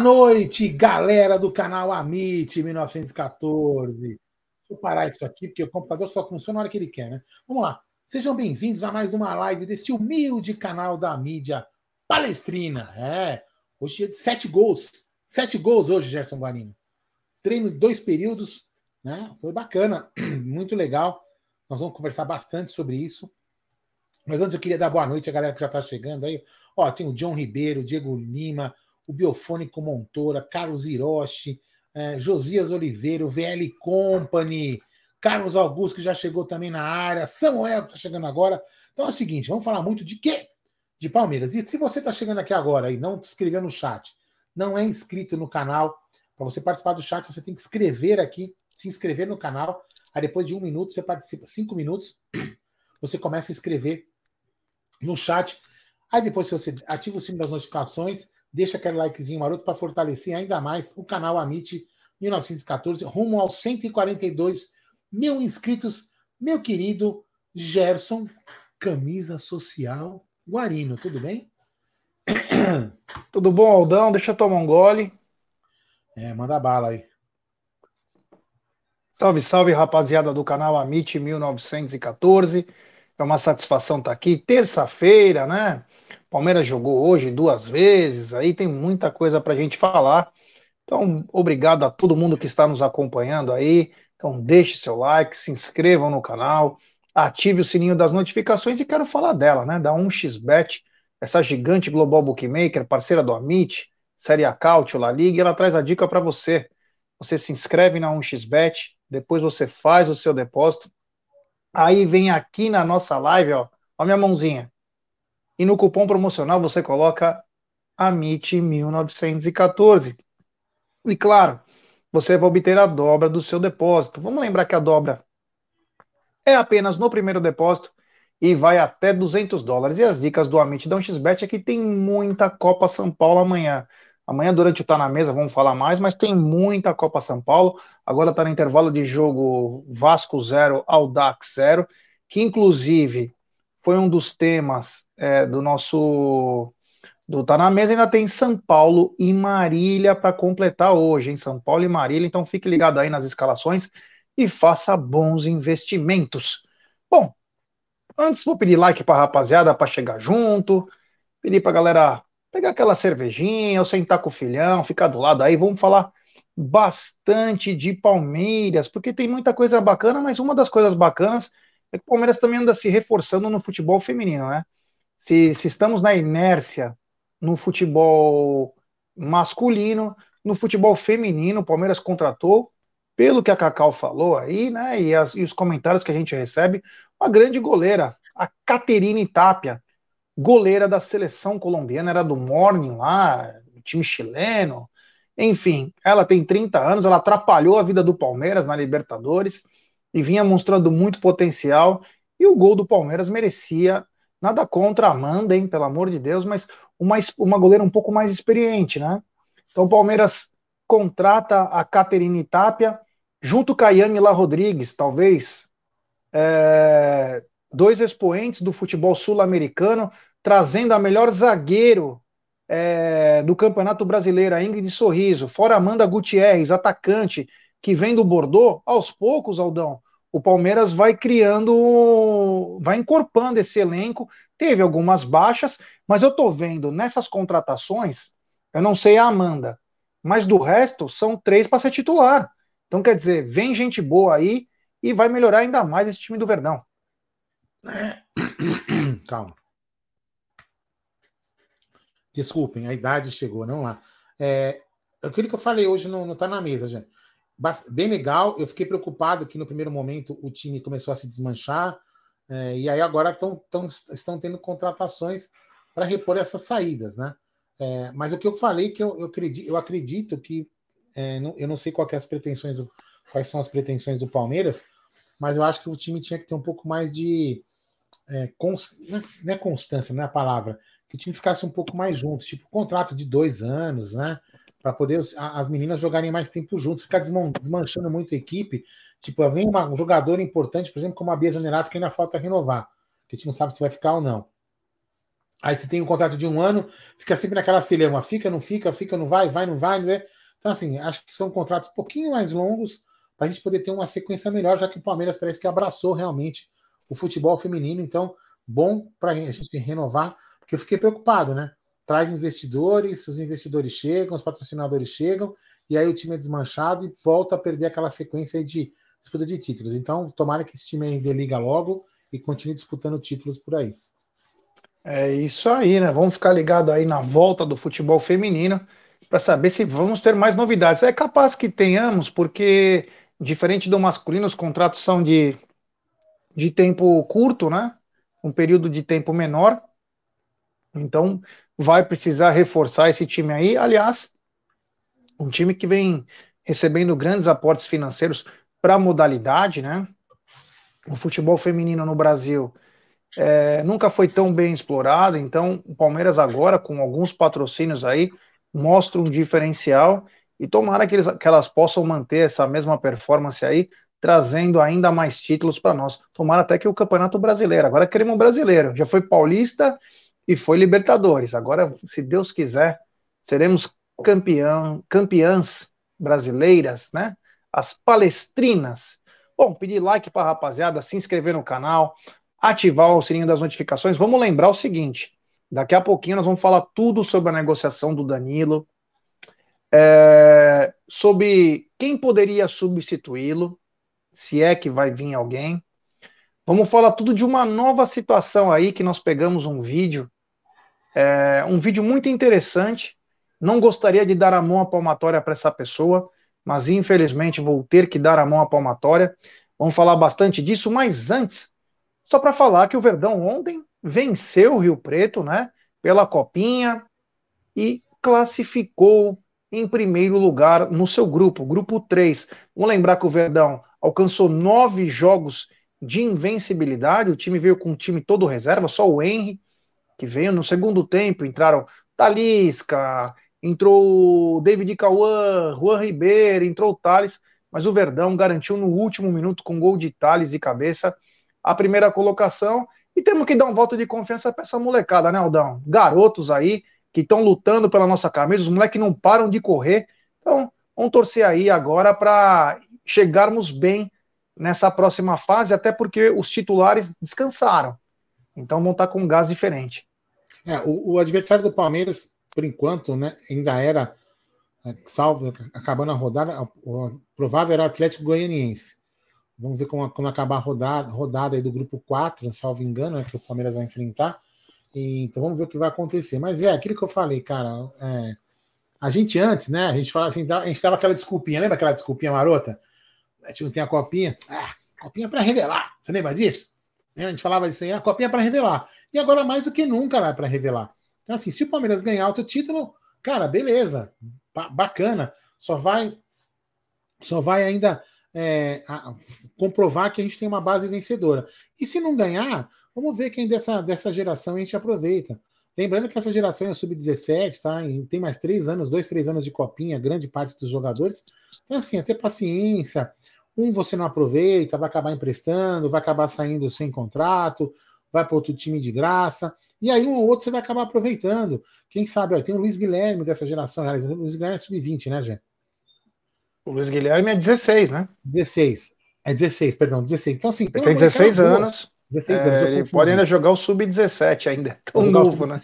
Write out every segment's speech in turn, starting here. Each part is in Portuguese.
Boa noite, galera do canal Amit 1914. Deixa eu parar isso aqui, porque o computador só funciona na hora que ele quer, né? Vamos lá. Sejam bem-vindos a mais uma live deste humilde canal da mídia palestrina. É, hoje é de sete gols. Sete gols hoje, Gerson Guarino. Treino de dois períodos, né? Foi bacana, muito legal. Nós vamos conversar bastante sobre isso. Mas antes eu queria dar boa noite à galera que já está chegando aí. Ó, tem o John Ribeiro, Diego Lima, o Biofônico Montoura, Carlos Hiroshi, é, Josias Oliveira, o VL Company, Carlos Augusto, que já chegou também na área, Samuel, que está chegando agora. Então é o seguinte, vamos falar muito de quê? De Palmeiras. E se você está chegando aqui agora e não se inscreveu no chat, não é inscrito no canal, para você participar do chat, você tem que escrever aqui, se inscrever no canal. Aí depois de um minuto, você participa, cinco minutos, você começa a escrever no chat. Aí depois, se você ativa o sino das notificações, Deixa aquele likezinho maroto para fortalecer ainda mais o canal Amit 1914, rumo aos 142 mil inscritos. Meu querido Gerson, camisa social Guarino, tudo bem? Tudo bom, Aldão? Deixa eu tomar um gole. É, manda bala aí. Salve, salve, rapaziada do canal Amit 1914. É uma satisfação estar aqui. Terça-feira, né? Palmeiras jogou hoje duas vezes, aí tem muita coisa para a gente falar. Então, obrigado a todo mundo que está nos acompanhando aí. Então, deixe seu like, se inscrevam no canal, ative o sininho das notificações e quero falar dela, né? Da 1xBet, essa gigante global bookmaker, parceira do Amit, Série A Cautio, La Liga, e ela traz a dica para você. Você se inscreve na 1xBet, depois você faz o seu depósito. Aí vem aqui na nossa live, ó, ó minha mãozinha e no cupom promocional você coloca AMIT1914. E claro, você vai obter a dobra do seu depósito. Vamos lembrar que a dobra é apenas no primeiro depósito e vai até 200 dólares. E as dicas do Amit da 1xBet é que tem muita Copa São Paulo amanhã. Amanhã, durante o Tá na Mesa, vamos falar mais, mas tem muita Copa São Paulo. Agora está no intervalo de jogo Vasco 0, Aldax 0, que inclusive foi um dos temas é, do nosso do Tá na Mesa. Ainda tem São Paulo e Marília para completar hoje, em São Paulo e Marília. Então fique ligado aí nas escalações e faça bons investimentos. Bom, antes vou pedir like para rapaziada para chegar junto, pedir para galera pegar aquela cervejinha, ou sentar com o filhão, ficar do lado aí. Vamos falar bastante de Palmeiras, porque tem muita coisa bacana, mas uma das coisas bacanas é que o Palmeiras também anda se reforçando no futebol feminino, né? Se, se estamos na inércia no futebol masculino, no futebol feminino, o Palmeiras contratou, pelo que a Cacau falou aí, né? E, as, e os comentários que a gente recebe, uma grande goleira, a Caterine Tapia, goleira da seleção colombiana, era do Morning lá, time chileno. Enfim, ela tem 30 anos, ela atrapalhou a vida do Palmeiras na Libertadores e vinha mostrando muito potencial. E o gol do Palmeiras merecia, nada contra a Amanda, hein, pelo amor de Deus, mas uma, uma goleira um pouco mais experiente, né? Então o Palmeiras contrata a Caterine Tapia, junto com a Yamila Rodrigues, talvez é, dois expoentes do futebol sul-americano, trazendo a melhor zagueiro é, do Campeonato Brasileiro, a Ingrid Sorriso, fora Amanda Gutierrez, atacante, que vem do Bordeaux, aos poucos, Aldão, o Palmeiras vai criando, vai encorpando esse elenco. Teve algumas baixas, mas eu tô vendo nessas contratações, eu não sei a Amanda, mas do resto são três para ser titular. Então quer dizer, vem gente boa aí e vai melhorar ainda mais esse time do Verdão. Calma. Desculpem, a idade chegou, não lá. É, aquilo que eu falei hoje não, não tá na mesa, gente bem legal. Eu fiquei preocupado que no primeiro momento o time começou a se desmanchar, é, e aí agora tão, tão, estão tendo contratações para repor essas saídas, né? É, mas o que eu falei que eu, eu acredito, eu acredito que é, não, eu não sei é as pretensões do, quais são as pretensões do Palmeiras, mas eu acho que o time tinha que ter um pouco mais de é, const, não é constância, não é a palavra, que o time ficasse um pouco mais junto, tipo contrato de dois anos, né? Para poder as meninas jogarem mais tempo juntos, ficar desmanchando muito a equipe. Tipo, vem uma, um jogador importante, por exemplo, como a Bia Zanerato, que ainda falta renovar, que a gente não sabe se vai ficar ou não. Aí você tem um contrato de um ano, fica sempre naquela cilema, fica, não fica, fica, não vai, vai, não vai, né? Então, assim, acho que são contratos um pouquinho mais longos para a gente poder ter uma sequência melhor, já que o Palmeiras parece que abraçou realmente o futebol feminino. Então, bom para a gente renovar, porque eu fiquei preocupado, né? Traz investidores, os investidores chegam, os patrocinadores chegam, e aí o time é desmanchado e volta a perder aquela sequência de disputa de títulos. Então, tomara que esse time aí liga logo e continue disputando títulos por aí. É isso aí, né? Vamos ficar ligado aí na volta do futebol feminino para saber se vamos ter mais novidades. É capaz que tenhamos, porque diferente do masculino, os contratos são de, de tempo curto, né? Um período de tempo menor. Então, vai precisar reforçar esse time aí. Aliás, um time que vem recebendo grandes aportes financeiros para a modalidade, né? O futebol feminino no Brasil é, nunca foi tão bem explorado, então o Palmeiras agora, com alguns patrocínios aí, mostra um diferencial e tomara que, eles, que elas possam manter essa mesma performance aí, trazendo ainda mais títulos para nós. Tomara até que o Campeonato Brasileiro, agora queremos um brasileiro, já foi paulista e foi Libertadores, agora, se Deus quiser, seremos campeão, campeãs brasileiras, né? As palestrinas. Bom, pedir like para a rapaziada, se inscrever no canal, ativar o sininho das notificações. Vamos lembrar o seguinte: daqui a pouquinho nós vamos falar tudo sobre a negociação do Danilo, é, sobre quem poderia substituí-lo, se é que vai vir alguém. Vamos falar tudo de uma nova situação aí que nós pegamos um vídeo, é, um vídeo muito interessante. Não gostaria de dar a mão à palmatória para essa pessoa, mas infelizmente vou ter que dar a mão à palmatória. Vamos falar bastante disso, mas antes só para falar que o Verdão ontem venceu o Rio Preto, né? Pela Copinha e classificou em primeiro lugar no seu grupo, grupo 3. Vamos lembrar que o Verdão alcançou nove jogos de invencibilidade. O time veio com um time todo reserva, só o Henry, que veio no segundo tempo. Entraram Talisca, entrou David Cauã, Juan Ribeiro, entrou o Thales, mas o Verdão garantiu no último minuto com gol de Thales de cabeça a primeira colocação. E temos que dar um voto de confiança para essa molecada, né, Aldão? Garotos aí que estão lutando pela nossa camisa, os moleques não param de correr. Então, vamos torcer aí agora para chegarmos bem nessa próxima fase, até porque os titulares descansaram. Então vão estar com um gás diferente. É, o, o, adversário do Palmeiras, por enquanto, né, ainda era, é, salvo, acabando a rodada, o provável era o Atlético Goianiense. Vamos ver como, quando acabar a rodada, rodada aí do grupo 4, salvo engano, né, que o Palmeiras vai enfrentar. E, então vamos ver o que vai acontecer. Mas é aquilo que eu falei, cara. É, a gente antes, né? A gente falava assim, a gente dava aquela desculpinha, lembra aquela desculpinha marota? A gente não tem a copinha. Ah, copinha para revelar. Você lembra disso? A gente falava isso aí, a copinha para revelar. E agora mais do que nunca é para revelar. Então, assim, se o Palmeiras ganhar outro título, cara, beleza, bacana. Só vai, só vai ainda é, a, comprovar que a gente tem uma base vencedora. E se não ganhar, vamos ver quem dessa, dessa geração a gente aproveita. Lembrando que essa geração é sub-17, tá? E tem mais três anos, dois, três anos de copinha, grande parte dos jogadores. Então, assim, é ter paciência. Um você não aproveita, vai acabar emprestando, vai acabar saindo sem contrato, vai para outro time de graça. E aí um ou outro você vai acabar aproveitando. Quem sabe, ó, tem o Luiz Guilherme dessa geração. O Luiz Guilherme é sub-20, né, Jé? O Luiz Guilherme é 16, né? 16. É 16, perdão, 16. Então, assim, tem, tem 16 anos. 16 anos. É, ele pode ainda jogar o sub-17 ainda. Tão novo, né?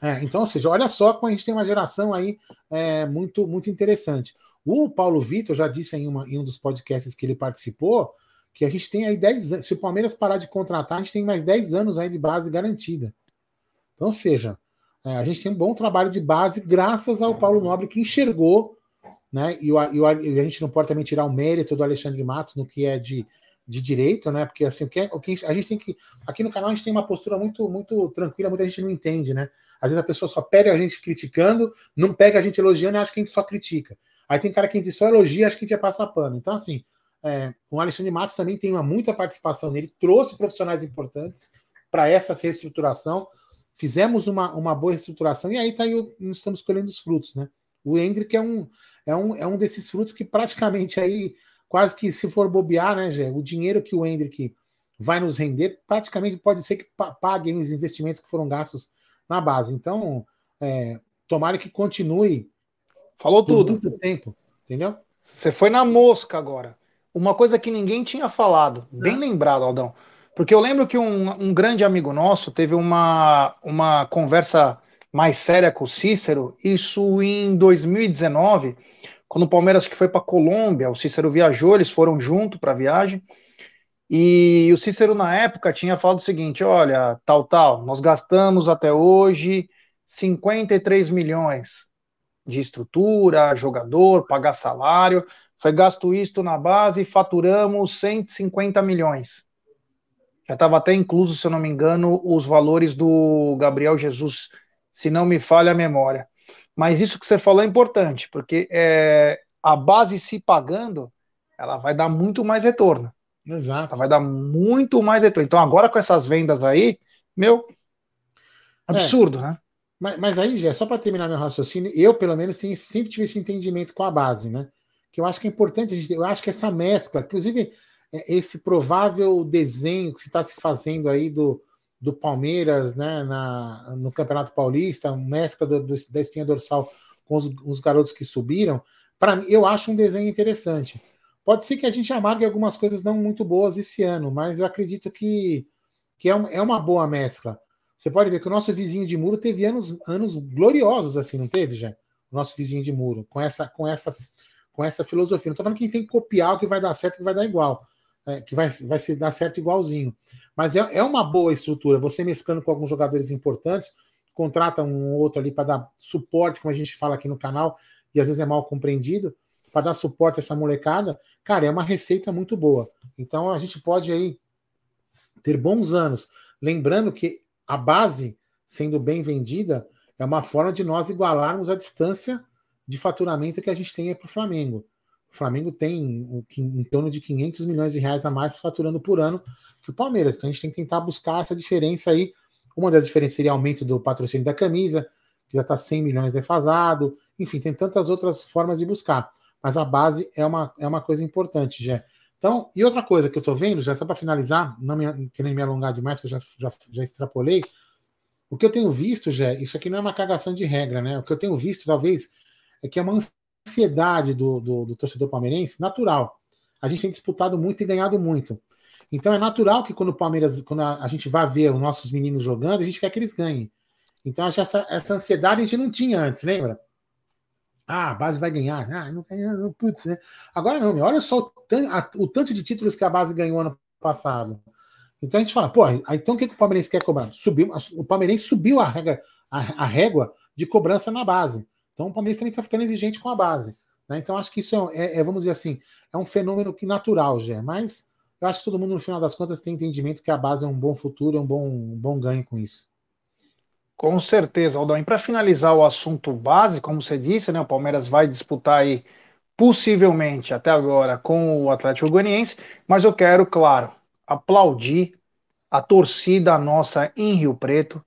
É, então, ou seja, olha só como a gente tem uma geração aí é, muito, muito interessante. O Paulo Vitor já disse em, uma, em um dos podcasts que ele participou que a gente tem aí 10 anos. Se o Palmeiras parar de contratar, a gente tem mais 10 anos aí de base garantida. Então, ou seja, é, a gente tem um bom trabalho de base graças ao Paulo Nobre que enxergou né? E, o, e, o, e, a gente não pode também tirar o mérito do Alexandre Matos no que é de, de direito, né? Porque assim, o que, é, o que a gente tem que. Aqui no canal a gente tem uma postura muito, muito tranquila, muita gente não entende, né? Às vezes a pessoa só pega a gente criticando, não pega a gente elogiando e acha que a gente só critica. Aí tem cara que gente só elogia, acha que a gente vai passar pano. Então, assim, é, o Alexandre Matos também tem uma muita participação nele, trouxe profissionais importantes para essa reestruturação. Fizemos uma, uma boa reestruturação e aí tá aí, estamos colhendo os frutos, né? O Hendrick é um, é um, é um desses frutos que praticamente aí, quase que se for bobear, né, Gê, o dinheiro que o Hendrick vai nos render, praticamente pode ser que paguem os investimentos que foram gastos na base. Então, é, tomara que continue. Falou tudo. Muito tempo, entendeu? Você foi na mosca agora. Uma coisa que ninguém tinha falado, bem lembrado, Aldão. Porque eu lembro que um, um grande amigo nosso teve uma, uma conversa mais séria com o Cícero, isso em 2019, quando o Palmeiras que foi para Colômbia, o Cícero viajou, eles foram junto para a viagem. E o Cícero, na época, tinha falado o seguinte: olha, tal, tal, nós gastamos até hoje 53 milhões de estrutura, jogador, pagar salário. Foi gasto isto na base e faturamos 150 milhões. Já estava até incluso, se eu não me engano, os valores do Gabriel Jesus, se não me falha a memória. Mas isso que você falou é importante, porque é, a base se pagando, ela vai dar muito mais retorno. Exato. Vai dar muito mais retorno. Então, agora com essas vendas aí, meu, absurdo, é. né? Mas, mas aí, já só para terminar meu raciocínio, eu, pelo menos, tenho, sempre tive esse entendimento com a base, né? Que eu acho que é importante, a gente, eu acho que essa mescla, inclusive é, esse provável desenho que se está se fazendo aí do, do Palmeiras né, na, no Campeonato Paulista, mescla do, do, da espinha dorsal com os, os garotos que subiram, para mim, eu acho um desenho interessante. Pode ser que a gente amargue algumas coisas não muito boas esse ano, mas eu acredito que, que é, um, é uma boa mescla. Você pode ver que o nosso vizinho de muro teve anos, anos gloriosos, assim, não teve, já? O nosso vizinho de muro, com essa, com essa, com essa filosofia. Não estou falando que tem que copiar o que vai dar certo, que vai dar igual, é, que vai, vai se dar certo igualzinho. Mas é, é uma boa estrutura. Você mesclando com alguns jogadores importantes, contrata um ou outro ali para dar suporte, como a gente fala aqui no canal, e às vezes é mal compreendido para dar suporte a essa molecada, cara, é uma receita muito boa. Então a gente pode aí ter bons anos. Lembrando que a base, sendo bem vendida, é uma forma de nós igualarmos a distância de faturamento que a gente tem para o Flamengo. O Flamengo tem em torno de 500 milhões de reais a mais faturando por ano que o Palmeiras. Então a gente tem que tentar buscar essa diferença aí. Uma das diferenças seria aumento do patrocínio da camisa, que já está 100 milhões defasado. Enfim, tem tantas outras formas de buscar mas a base é uma, é uma coisa importante, já. Então, e outra coisa que eu estou vendo, já só para finalizar, não me, querendo me alongar demais, que eu já, já, já extrapolei, o que eu tenho visto, já, isso aqui não é uma cagação de regra, né? O que eu tenho visto, talvez, é que é uma ansiedade do, do, do torcedor palmeirense natural. A gente tem disputado muito e ganhado muito. Então é natural que quando o Palmeiras, quando a, a, gente vai ver os nossos meninos jogando, a gente quer que eles ganhem. Então essa, essa ansiedade a gente não tinha antes, lembra? Ah, a base vai ganhar. Ah, não ganha, putz, né? Agora não, olha só o tanto, a, o tanto, de títulos que a base ganhou ano passado. Então a gente fala, pô, então o que, que o Palmeirense quer cobrar? Subiu, o Palmeirense subiu a, regra, a, a régua de cobrança na base. Então o Palmeirense também está ficando exigente com a base. Né? Então acho que isso é, é, vamos dizer assim, é um fenômeno que natural, já. Mas eu acho que todo mundo, no final das contas, tem entendimento que a base é um bom futuro, é um bom, um bom ganho com isso. Com certeza, Aldão. E para finalizar o assunto base, como você disse, né, o Palmeiras vai disputar aí possivelmente até agora com o Atlético Goianiense, mas eu quero, claro, aplaudir a torcida nossa em Rio Preto,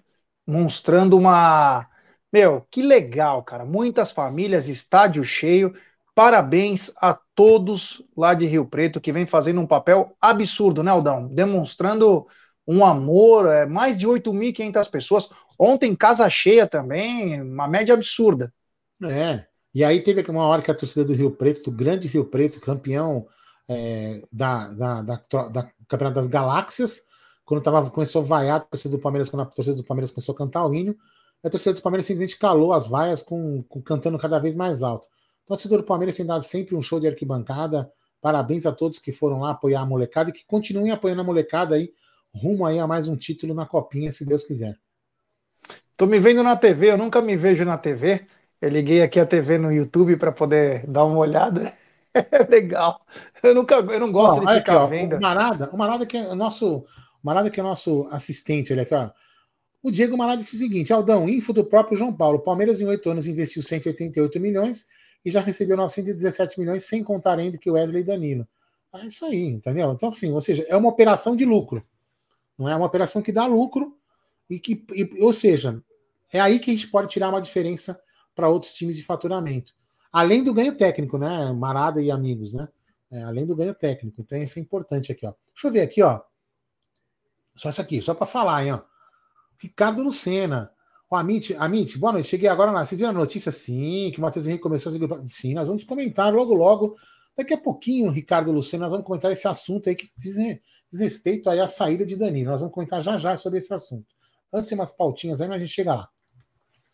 mostrando uma, meu, que legal, cara. Muitas famílias, estádio cheio. Parabéns a todos lá de Rio Preto que vem fazendo um papel absurdo, né, Aldão? Demonstrando um amor, é, mais de 8.500 pessoas. Ontem, casa cheia também, uma média absurda. É. E aí teve uma hora que a torcida do Rio Preto, do grande Rio Preto, campeão é, da, da, da, da, Campeonato das Galáxias, quando tava, começou a vaiar a torcida do Palmeiras, quando a torcida do Palmeiras começou a cantar o hino, a torcida do Palmeiras simplesmente calou as vaias com, com cantando cada vez mais alto. Torcida do Palmeiras tem dado sempre um show de arquibancada. Parabéns a todos que foram lá apoiar a molecada e que continuem apoiando a molecada aí, rumo aí a mais um título na Copinha, se Deus quiser. Tô me vendo na TV, eu nunca me vejo na TV. Eu liguei aqui a TV no YouTube para poder dar uma olhada. É legal. Eu nunca, eu não gosto de ficar aqui, ó, vendo. O Marada, o Marada que é nosso, o Marada que é nosso assistente, ele aqui, ó. O Diego Marada disse o seguinte: Aldão, info do próprio João Paulo. Palmeiras em oito anos investiu 188 milhões e já recebeu 917 milhões, sem contar ainda que o Wesley e Danilo. É isso aí, entendeu? Então, assim, ou seja, é uma operação de lucro. Não é uma operação que dá lucro, e que, e, ou seja, é aí que a gente pode tirar uma diferença para outros times de faturamento. Além do ganho técnico, né? Marada e amigos, né? É, além do ganho técnico. Então, isso é importante aqui, ó. Deixa eu ver aqui, ó. Só isso aqui, só para falar, hein, ó. Ricardo Lucena. Ó, Amit, Amit, boa noite. Cheguei agora na. A notícia? Sim, que o Matheus Henrique começou a seguir. Sim, nós vamos comentar logo, logo. Daqui a pouquinho, Ricardo Luciano, nós vamos comentar esse assunto aí que diz, diz respeito aí à saída de Danilo. Nós vamos comentar já já sobre esse assunto. Tem umas pautinhas aí, mas a gente chega lá.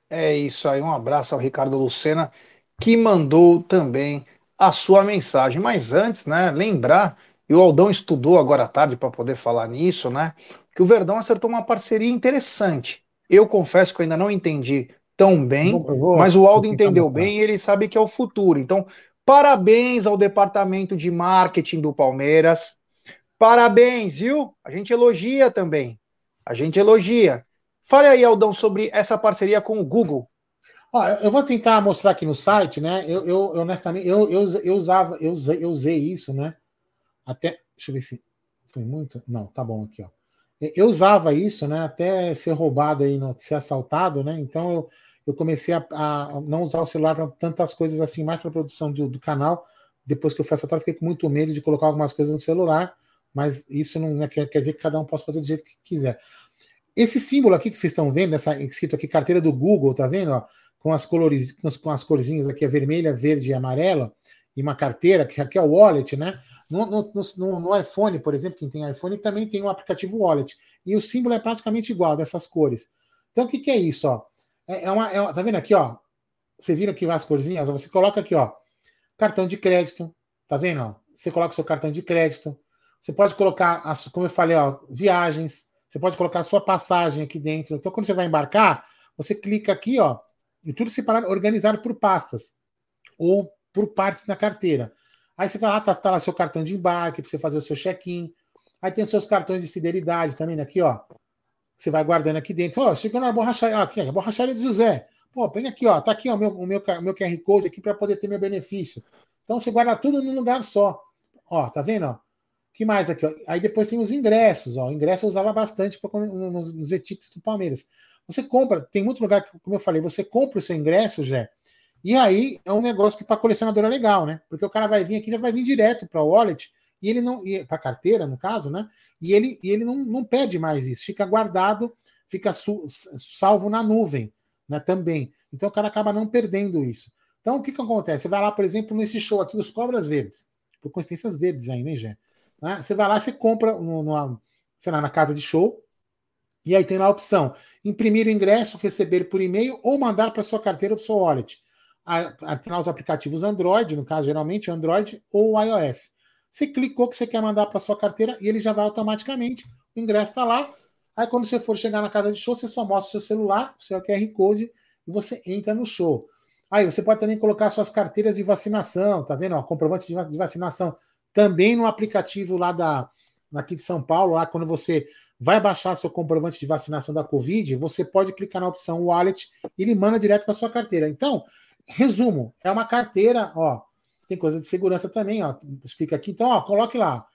É isso aí, um abraço ao Ricardo Lucena, que mandou também a sua mensagem. Mas antes, né, lembrar, e o Aldão estudou agora à tarde para poder falar nisso, né, que o Verdão acertou uma parceria interessante. Eu confesso que eu ainda não entendi tão bem, vou, mas o Aldo entendeu bem e ele sabe que é o futuro. Então, parabéns ao departamento de marketing do Palmeiras. Parabéns, viu? A gente elogia também. A gente elogia. Fale aí, Aldão, sobre essa parceria com o Google. Eu vou tentar mostrar aqui no site, né? Eu, eu honestamente, eu, eu, eu usava, eu usei, eu usei isso, né? Até, deixa eu ver se foi muito. Não, tá bom aqui, ó. Eu usava isso, né? Até ser roubado aí, ser assaltado, né? Então eu, eu comecei a, a não usar o celular para tantas coisas assim, mais para produção do, do, canal. Depois que eu fui assaltado, fiquei com muito medo de colocar algumas coisas no celular, mas isso não quer, quer dizer que cada um possa fazer do jeito que quiser. Esse símbolo aqui que vocês estão vendo, essa escrito aqui carteira do Google, tá vendo? Ó, com as cores, com as, com as corzinhas aqui, a vermelha, verde e amarela, e uma carteira, que aqui é o wallet, né? No, no, no, no, iPhone, por exemplo, quem tem iPhone também tem um aplicativo wallet. E o símbolo é praticamente igual dessas cores. Então, o que, que é isso? Ó? É, é, uma, é, tá vendo aqui, ó? Você vira aqui as corzinhas, você coloca aqui, ó, cartão de crédito, tá vendo? Ó? Você coloca o seu cartão de crédito. Você pode colocar, as, como eu falei, ó, viagens, você pode colocar a sua passagem aqui dentro. Então, quando você vai embarcar, você clica aqui, ó, e tudo separado, organizado por pastas ou por partes na carteira. Aí você vai lá, tá, tá lá seu cartão de embarque para você fazer o seu check-in. Aí tem os seus cartões de fidelidade também né, aqui, ó. Você vai guardando aqui dentro. Ó, chegou na borracharia, ó, aqui, a borracharia do José. Pô, põe aqui, ó. Tá aqui ó, o, meu, o meu, meu QR Code aqui para poder ter meu benefício. Então você guarda tudo num lugar só. Ó, tá vendo? Ó? Que mais aqui? Ó? Aí depois tem os ingressos. Ó. O ingresso eu usava bastante pra, nos, nos etiques do Palmeiras. Você compra, tem muito lugar que, como eu falei, você compra o seu ingresso, já. E aí é um negócio que para colecionador é legal, né? Porque o cara vai vir aqui, já vai vir direto para o wallet e ele não para carteira, no caso, né? E ele, e ele não, não perde mais isso, fica guardado, fica su, salvo na nuvem, né? Também. Então o cara acaba não perdendo isso. Então o que que acontece? Você vai lá, por exemplo, nesse show aqui, os cobras verdes, por coincidências verdes aí, né, Gé? Né? Você vai lá, você compra numa, sei lá, na casa de show, e aí tem lá a opção: imprimir o ingresso, receber por e-mail ou mandar para sua carteira ou para o seu wallet. Tem os aplicativos Android, no caso, geralmente Android ou iOS. Você clicou que você quer mandar para sua carteira e ele já vai automaticamente. O ingresso está lá. Aí quando você for chegar na casa de show, você só mostra o seu celular, o seu QR Code e você entra no show. Aí você pode também colocar suas carteiras de vacinação, tá vendo? Ó, comprovante de vacinação também no aplicativo lá da aqui de São Paulo, lá quando você vai baixar seu comprovante de vacinação da Covid, você pode clicar na opção Wallet e ele manda direto para sua carteira. Então, resumo, é uma carteira, ó, tem coisa de segurança também, ó, explica aqui. Então, ó, coloque lá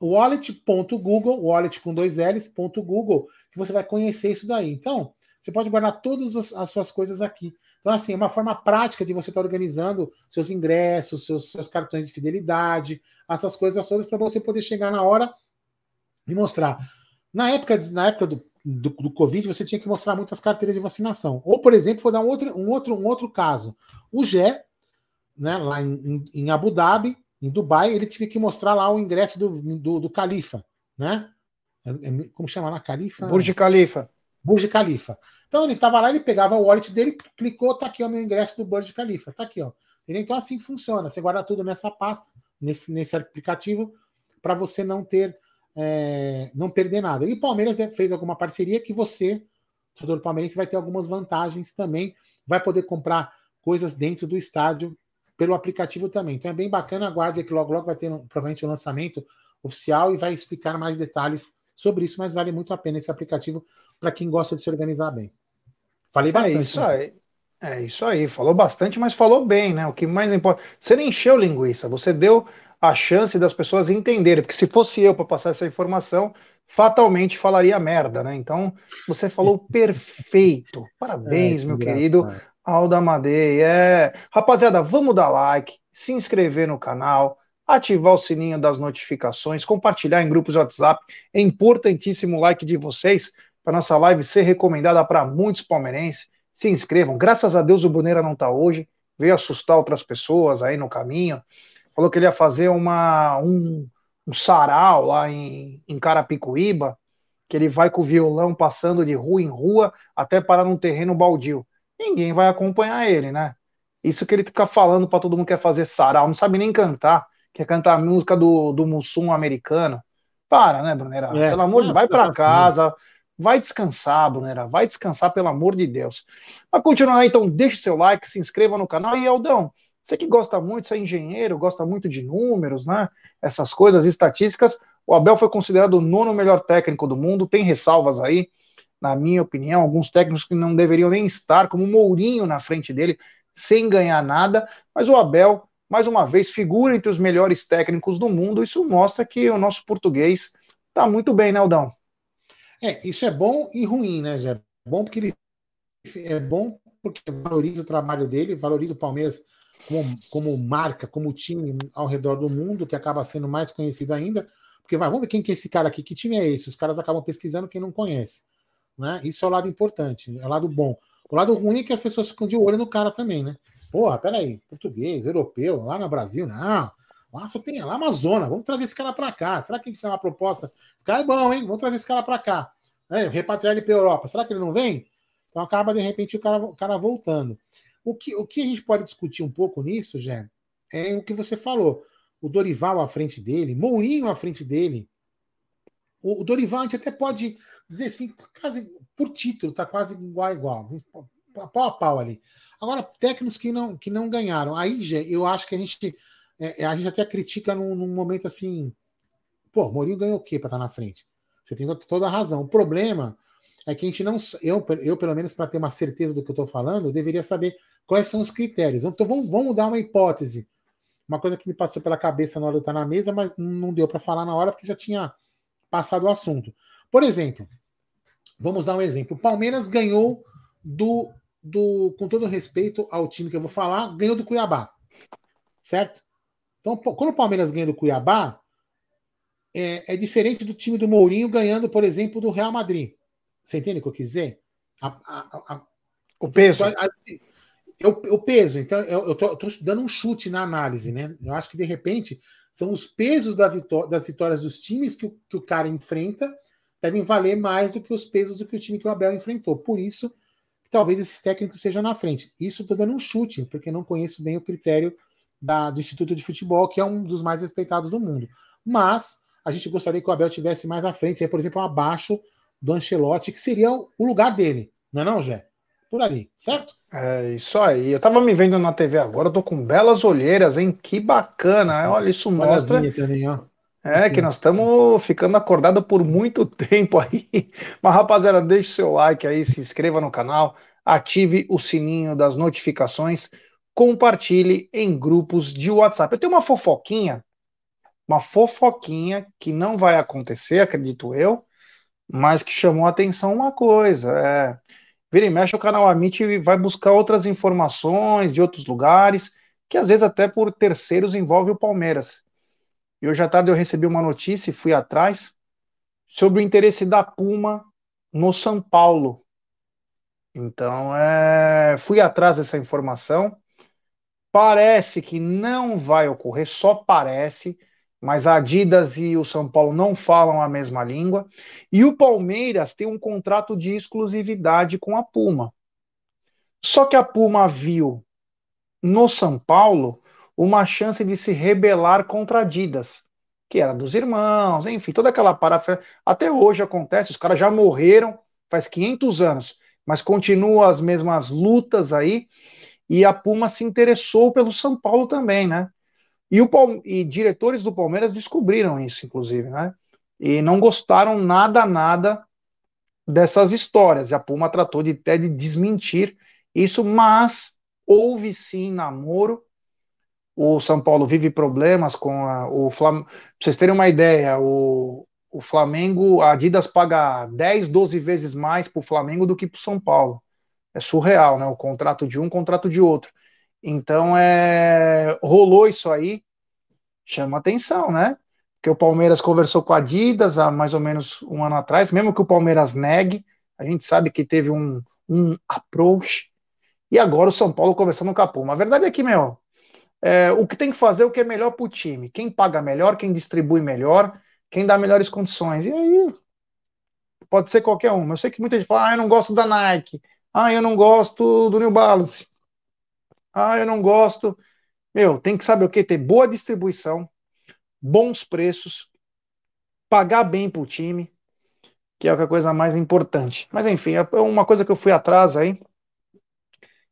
wallet.google, wallet com dois L's, ponto Google, que você vai conhecer isso daí. Então, você pode guardar todas as suas coisas aqui. Então, assim, é uma forma prática de você estar organizando seus ingressos, seus, seus cartões de fidelidade, essas coisas todas, para você poder chegar na hora e mostrar. Na época, na época do, do, do, Covid, você tinha que mostrar muitas carteiras de vacinação. Ou, por exemplo, vou dar um outro, um outro, um outro caso. O Gé, né, lá em, em Abu Dhabi, em Dubai, ele tinha que mostrar lá o ingresso do, do, do Califa, né? É, é, como chama lá? Califa? Burj Khalifa. Burj Khalifa. Então ele estava lá, ele pegava o wallet dele, clicou, tá aqui o meu ingresso do Burj Khalifa, tá aqui, ó. Então assim funciona. Você guarda tudo nessa pasta, nesse, nesse aplicativo, para você não ter, é, não perder nada. E o Palmeiras fez alguma parceria que você, torcedor palmeirense, vai ter algumas vantagens também, vai poder comprar coisas dentro do estádio pelo aplicativo também. Então é bem bacana, aguarde que logo logo vai ter provavelmente o um lançamento oficial e vai explicar mais detalhes sobre isso, mas vale muito a pena esse aplicativo para quem gosta de se organizar bem. Falei é bastante. É isso né? aí. É isso aí, falou bastante, mas falou bem, né? O que mais importa. Você não encheu linguiça, você deu a chance das pessoas entenderem, porque se fosse eu para passar essa informação, fatalmente falaria merda, né? Então, você falou perfeito. Parabéns, é, que meu querido Alda Amadei. É. Rapaziada, vamos dar like, se inscrever no canal, ativar o sininho das notificações, compartilhar em grupos de WhatsApp. É importantíssimo o like de vocês para nossa live ser recomendada para muitos palmeirenses. Se inscrevam. Graças a Deus o Boneira não está hoje. Veio assustar outras pessoas aí no caminho. Falou que ele ia fazer uma, um, um sarau lá em, em Carapicuíba, que ele vai com o violão passando de rua em rua até parar num terreno baldio. Ninguém vai acompanhar ele, né? Isso que ele fica falando para todo mundo que quer fazer sarau, não sabe nem cantar, quer cantar a música do, do Mussum americano. Para, né, Brunera? É, Pelo amor de Deus, vai para casa, vai descansar, Brunera, vai descansar, pelo amor de Deus. Para continuar, então, deixe seu like, se inscreva no canal. E, Aldão, você que gosta muito, você é engenheiro, gosta muito de números, né? Essas coisas, estatísticas. O Abel foi considerado o nono melhor técnico do mundo, tem ressalvas aí, na minha opinião, alguns técnicos que não deveriam nem estar, como o Mourinho na frente dele, sem ganhar nada, mas o Abel, mais uma vez, figura entre os melhores técnicos do mundo. Isso mostra que o nosso português está muito bem, né, Aldão? É, isso é bom e ruim, né, Jé? Bom porque ele é bom porque valoriza o trabalho dele, valoriza o Palmeiras como, como marca, como time ao redor do mundo, que acaba sendo mais conhecido ainda. Porque vai, vamos ver quem que é esse cara aqui, que time é esse? Os caras acabam pesquisando quem não conhece. Né? Isso é o lado importante, é o lado bom. O lado ruim é que as pessoas ficam de olho no cara também, né? Porra, peraí, português, europeu, lá no Brasil, não. Lá só tem lá Amazônia, vamos trazer esse cara para cá. Será que isso é uma proposta? Esse cara é bom, hein? Vamos trazer esse cara para cá. É, repatriar ele para Europa. Será que ele não vem? Então acaba, de repente, o cara, o cara voltando. O que, o que a gente pode discutir um pouco nisso, Jé, é o que você falou. O Dorival à frente dele, Mourinho à frente dele. O, o Dorival a gente até pode dizer assim, quase por título, tá quase igual a igual, pau a pau ali. Agora, técnicos que não, que não ganharam. Aí, Gé, eu acho que a gente, é, é a gente até critica num, num momento assim. Pô, Mourinho ganhou o quê para estar tá na frente? Você tem toda a razão. O problema é que a gente não. Eu, eu pelo menos, para ter uma certeza do que eu estou falando, eu deveria saber quais são os critérios. Então, vamos, vamos dar uma hipótese. Uma coisa que me passou pela cabeça na hora de estar na mesa, mas não deu para falar na hora porque já tinha passado o assunto. Por exemplo, vamos dar um exemplo. O Palmeiras ganhou do, do, com todo respeito ao time que eu vou falar, ganhou do Cuiabá. Certo? Então, quando o Palmeiras ganha do Cuiabá, é, é diferente do time do Mourinho ganhando, por exemplo, do Real Madrid. Você entende o que eu quis dizer? A, a, a, o peso. o peso. Então, eu estou dando um chute na análise, né? Eu acho que, de repente, são os pesos da vitó das vitórias dos times que o, que o cara enfrenta devem valer mais do que os pesos do que o time que o Abel enfrentou. Por isso, talvez esses técnicos sejam na frente. Isso estou dando um chute, porque não conheço bem o critério da, do Instituto de Futebol, que é um dos mais respeitados do mundo. Mas a gente gostaria que o Abel tivesse mais à frente, aí, por exemplo, abaixo do Ancelotti, que seria o lugar dele, não é não, Jé? Por ali, certo? É isso aí. Eu tava me vendo na TV agora, eu tô com belas olheiras, hein? Que bacana. Olha, isso mostra. Também, ó. É, Aqui. que nós estamos ficando acordados por muito tempo aí. Mas, rapaziada, deixe seu like aí, se inscreva no canal, ative o sininho das notificações, compartilhe em grupos de WhatsApp. Eu tenho uma fofoquinha, uma fofoquinha que não vai acontecer, acredito eu, mas que chamou a atenção uma coisa. É, vira e mexe, o canal Amit vai buscar outras informações de outros lugares, que às vezes até por terceiros envolve o Palmeiras. E hoje à tarde eu recebi uma notícia e fui atrás sobre o interesse da Puma no São Paulo. Então, é, fui atrás dessa informação. Parece que não vai ocorrer, só parece, mas a Adidas e o São Paulo não falam a mesma língua. E o Palmeiras tem um contrato de exclusividade com a Puma. Só que a Puma viu no São Paulo uma chance de se rebelar contra Adidas, que era dos irmãos, enfim, toda aquela parafernália. Até hoje acontece, os caras já morreram faz 500 anos, mas continuam as mesmas lutas aí. E a Puma se interessou pelo São Paulo também, né? E, o, e diretores do Palmeiras descobriram isso, inclusive, né? E não gostaram nada, nada dessas histórias. E a Puma tratou de até de desmentir isso, mas houve sim namoro o São Paulo vive problemas com a, o Flamengo. Pra vocês terem uma ideia, o, o Flamengo, a Adidas paga 10, 12 vezes mais para o Flamengo do que para o São Paulo. É surreal, né? O contrato de um, contrato de outro. Então, é, rolou isso aí, chama atenção, né? porque o Palmeiras conversou com a Adidas há mais ou menos um ano atrás, mesmo que o Palmeiras negue, a gente sabe que teve um, um approach, e agora o São Paulo conversando com a Puma. A verdade é que, meu, é, o que tem que fazer é o que é melhor para o time. Quem paga melhor, quem distribui melhor, quem dá melhores condições. E aí, pode ser qualquer um. Eu sei que muita gente fala, ah, eu não gosto da Nike, ah, eu não gosto do New Balance, ah, eu não gosto. Meu, tem que saber o que? Ter boa distribuição, bons preços, pagar bem para o time, que é a coisa mais importante. Mas enfim, é uma coisa que eu fui atrás aí,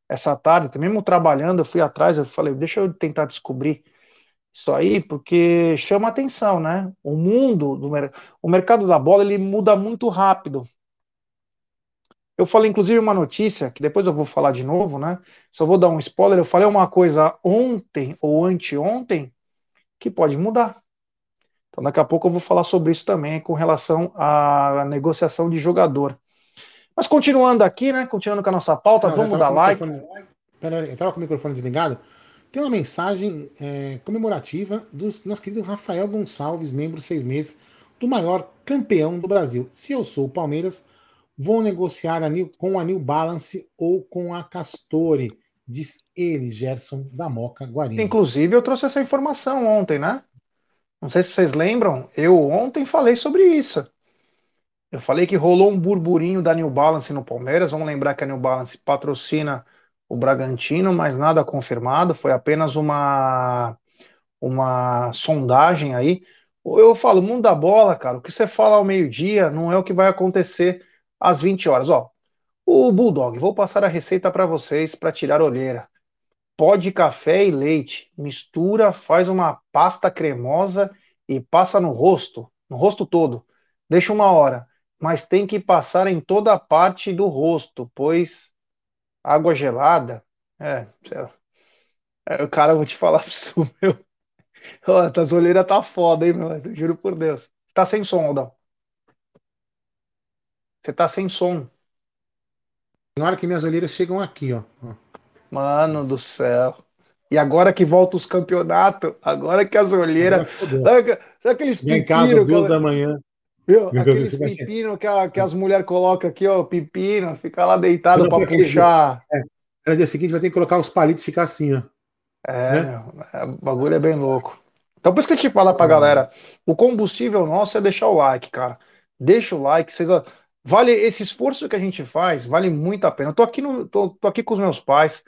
essa tarde, mesmo trabalhando, eu fui atrás, eu falei, deixa eu tentar descobrir isso aí, porque chama atenção, né? O mundo, do, o mercado da bola, ele muda muito rápido. Eu falei, inclusive, uma notícia, que depois eu vou falar de novo, né? Só vou dar um spoiler. Eu falei uma coisa ontem ou anteontem que pode mudar. Então, daqui a pouco eu vou falar sobre isso também, com relação à negociação de jogador. Mas continuando aqui, né? Continuando com a nossa pauta, Não, vamos dar like. Peraí, eu estava com o microfone desligado. Tem uma mensagem é, comemorativa do nosso querido Rafael Gonçalves, membro seis meses, do maior campeão do Brasil. Se eu sou o Palmeiras, vou negociar a New, com a New Balance ou com a Castore, diz ele, Gerson da Moca Guarani. Inclusive, eu trouxe essa informação ontem, né? Não sei se vocês lembram, eu ontem falei sobre isso. Eu falei que rolou um burburinho da New Balance no Palmeiras. Vamos lembrar que a New Balance patrocina o Bragantino, mas nada confirmado, foi apenas uma uma sondagem aí. Eu falo, mundo da bola, cara, o que você fala ao meio-dia não é o que vai acontecer às 20 horas. Ó, o Bulldog, vou passar a receita para vocês para tirar olheira. Pó de café e leite, mistura, faz uma pasta cremosa e passa no rosto, no rosto todo. Deixa uma hora, mas tem que passar em toda a parte do rosto, pois água gelada. É, é o cara, eu vou te falar isso, meu. Ó, a olheiras tá foda, hein, meu? Eu juro por Deus. Tá sem som, Aldão. Você tá sem som. Na hora que minhas olheiras chegam aqui, ó. Mano do céu. E agora que volta os campeonatos, agora que as olheiras. Sabe, sabe aqueles Em casa, duas da manhã. Viu? Aqueles pepino que, a, que as mulheres colocam aqui, ó, pepino, fica lá deitado para puxar. É. No dia seguinte vai ter que colocar os palitos e ficar assim, ó. É, né? é, o bagulho é bem louco. Então, por isso que a gente fala pra galera: o combustível nosso é deixar o like, cara. Deixa o like, vocês. Vale esse esforço que a gente faz, vale muito a pena. Eu tô aqui, no, tô, tô aqui com os meus pais.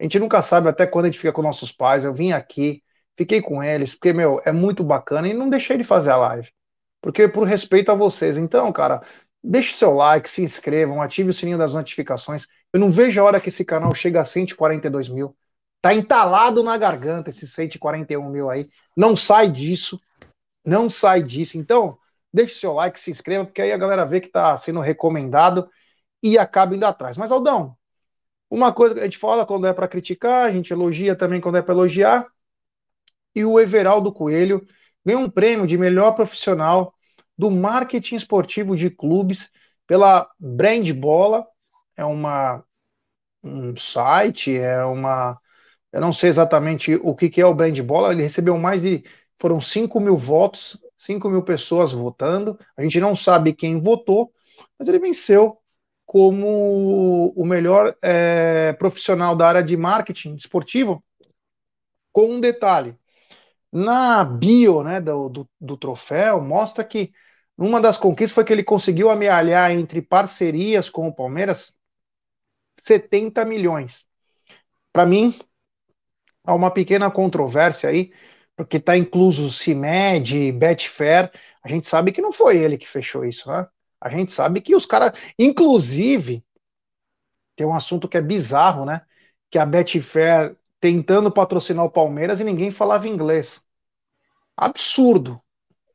A gente nunca sabe até quando a gente fica com nossos pais. Eu vim aqui, fiquei com eles, porque, meu, é muito bacana e não deixei de fazer a live porque por respeito a vocês. Então, cara, deixe seu like, se inscrevam, ative o sininho das notificações. Eu não vejo a hora que esse canal chega a 142 mil. Tá entalado na garganta esse 141 mil aí. Não sai disso. Não sai disso. Então, deixe seu like, se inscreva, porque aí a galera vê que tá sendo recomendado e acaba indo atrás. Mas, Aldão, uma coisa que a gente fala quando é para criticar, a gente elogia também quando é para elogiar. E o Everaldo Coelho ganhou um prêmio de melhor profissional do marketing esportivo de clubes pela Brand Bola. É uma um site, é uma. Eu não sei exatamente o que, que é o Brand Bola. Ele recebeu mais de. Foram 5 mil votos, 5 mil pessoas votando. A gente não sabe quem votou, mas ele venceu como o melhor é, profissional da área de marketing esportivo, com um detalhe. Na bio né, do, do, do troféu, mostra que uma das conquistas foi que ele conseguiu amealhar entre parcerias com o Palmeiras 70 milhões. Para mim, há uma pequena controvérsia aí, porque está incluso CIMED, Betfair. A gente sabe que não foi ele que fechou isso, né? A gente sabe que os caras, inclusive, tem um assunto que é bizarro, né? Que a Betfair tentando patrocinar o Palmeiras e ninguém falava inglês. Absurdo.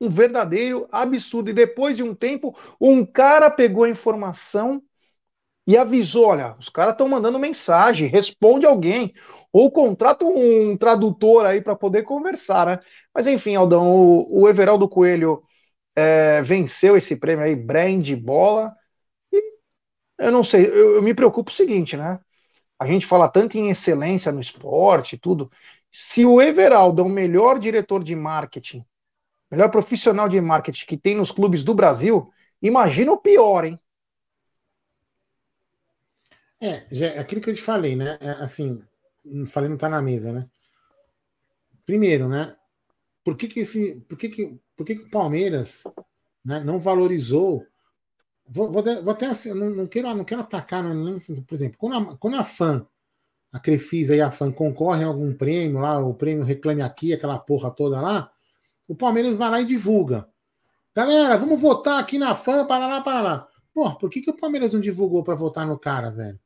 Um verdadeiro absurdo. E depois de um tempo, um cara pegou a informação e avisou: olha, os caras estão mandando mensagem, responde alguém. Ou contrata um tradutor aí para poder conversar, né? Mas enfim, Aldão, o, o Everaldo Coelho é, venceu esse prêmio aí, Brand Bola. E eu não sei, eu, eu me preocupo o seguinte, né? A gente fala tanto em excelência no esporte e tudo. Se o Everaldo é o melhor diretor de marketing melhor profissional de marketing que tem nos clubes do Brasil, imagina o pior, hein? É, já, é aquilo que eu te falei, né? É, assim, falei não tá na mesa, né? Primeiro, né? Por que que esse, por que que, por que que o Palmeiras, né, não valorizou? Vou, vou, vou até assim, não, não, quero, não quero atacar, não, por exemplo, quando a, quando a fã, a Crefisa e a fã concorrem a algum prêmio lá, o prêmio Reclame Aqui, aquela porra toda lá, o Palmeiras vai lá e divulga. Galera, vamos votar aqui na fã, para lá, para lá. Pô, por que, que o Palmeiras não divulgou para votar no cara, velho?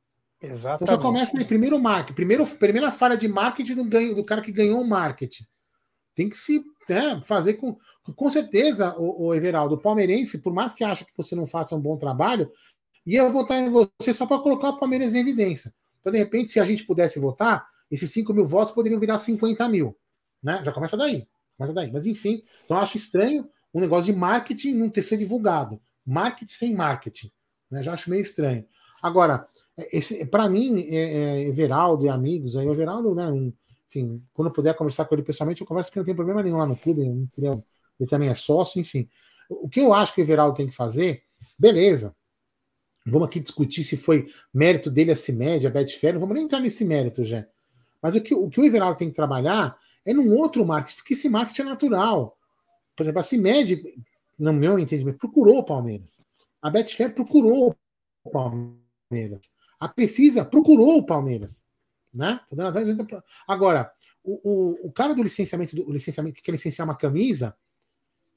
Exatamente. Então já começa aí, primeiro marketing, primeiro, primeira falha de marketing do, ganho, do cara que ganhou o marketing. Tem que se né, fazer com. Com certeza, o, o, Everaldo, o palmeirense, por mais que ache que você não faça um bom trabalho, ia votar em você só para colocar o Palmeiras em evidência. Então, de repente, se a gente pudesse votar, esses 5 mil votos poderiam virar 50 mil. Né? Já começa daí. Começa daí. Mas enfim, então acho estranho um negócio de marketing não ter sido divulgado. Marketing sem marketing. Né? Já acho meio estranho. Agora, para mim, é, é, Everaldo e amigos, aí, Everaldo, né, um, enfim, quando eu puder conversar com ele pessoalmente, eu converso porque não tem problema nenhum lá no clube, ele também é sócio, enfim. O que eu acho que o Everaldo tem que fazer, beleza. Vamos aqui discutir se foi mérito dele a CIMED, a Betfair, não vamos nem entrar nesse mérito já. Mas o que, o que o Everaldo tem que trabalhar é num outro marketing, porque esse marketing é natural. Por exemplo, a CIMED, no meu entendimento, procurou o Palmeiras. A Betfair procurou o Palmeiras. A Crefisa procurou o Palmeiras. Né? Agora, o, o, o cara do licenciamento, do licenciamento que quer licenciar uma camisa,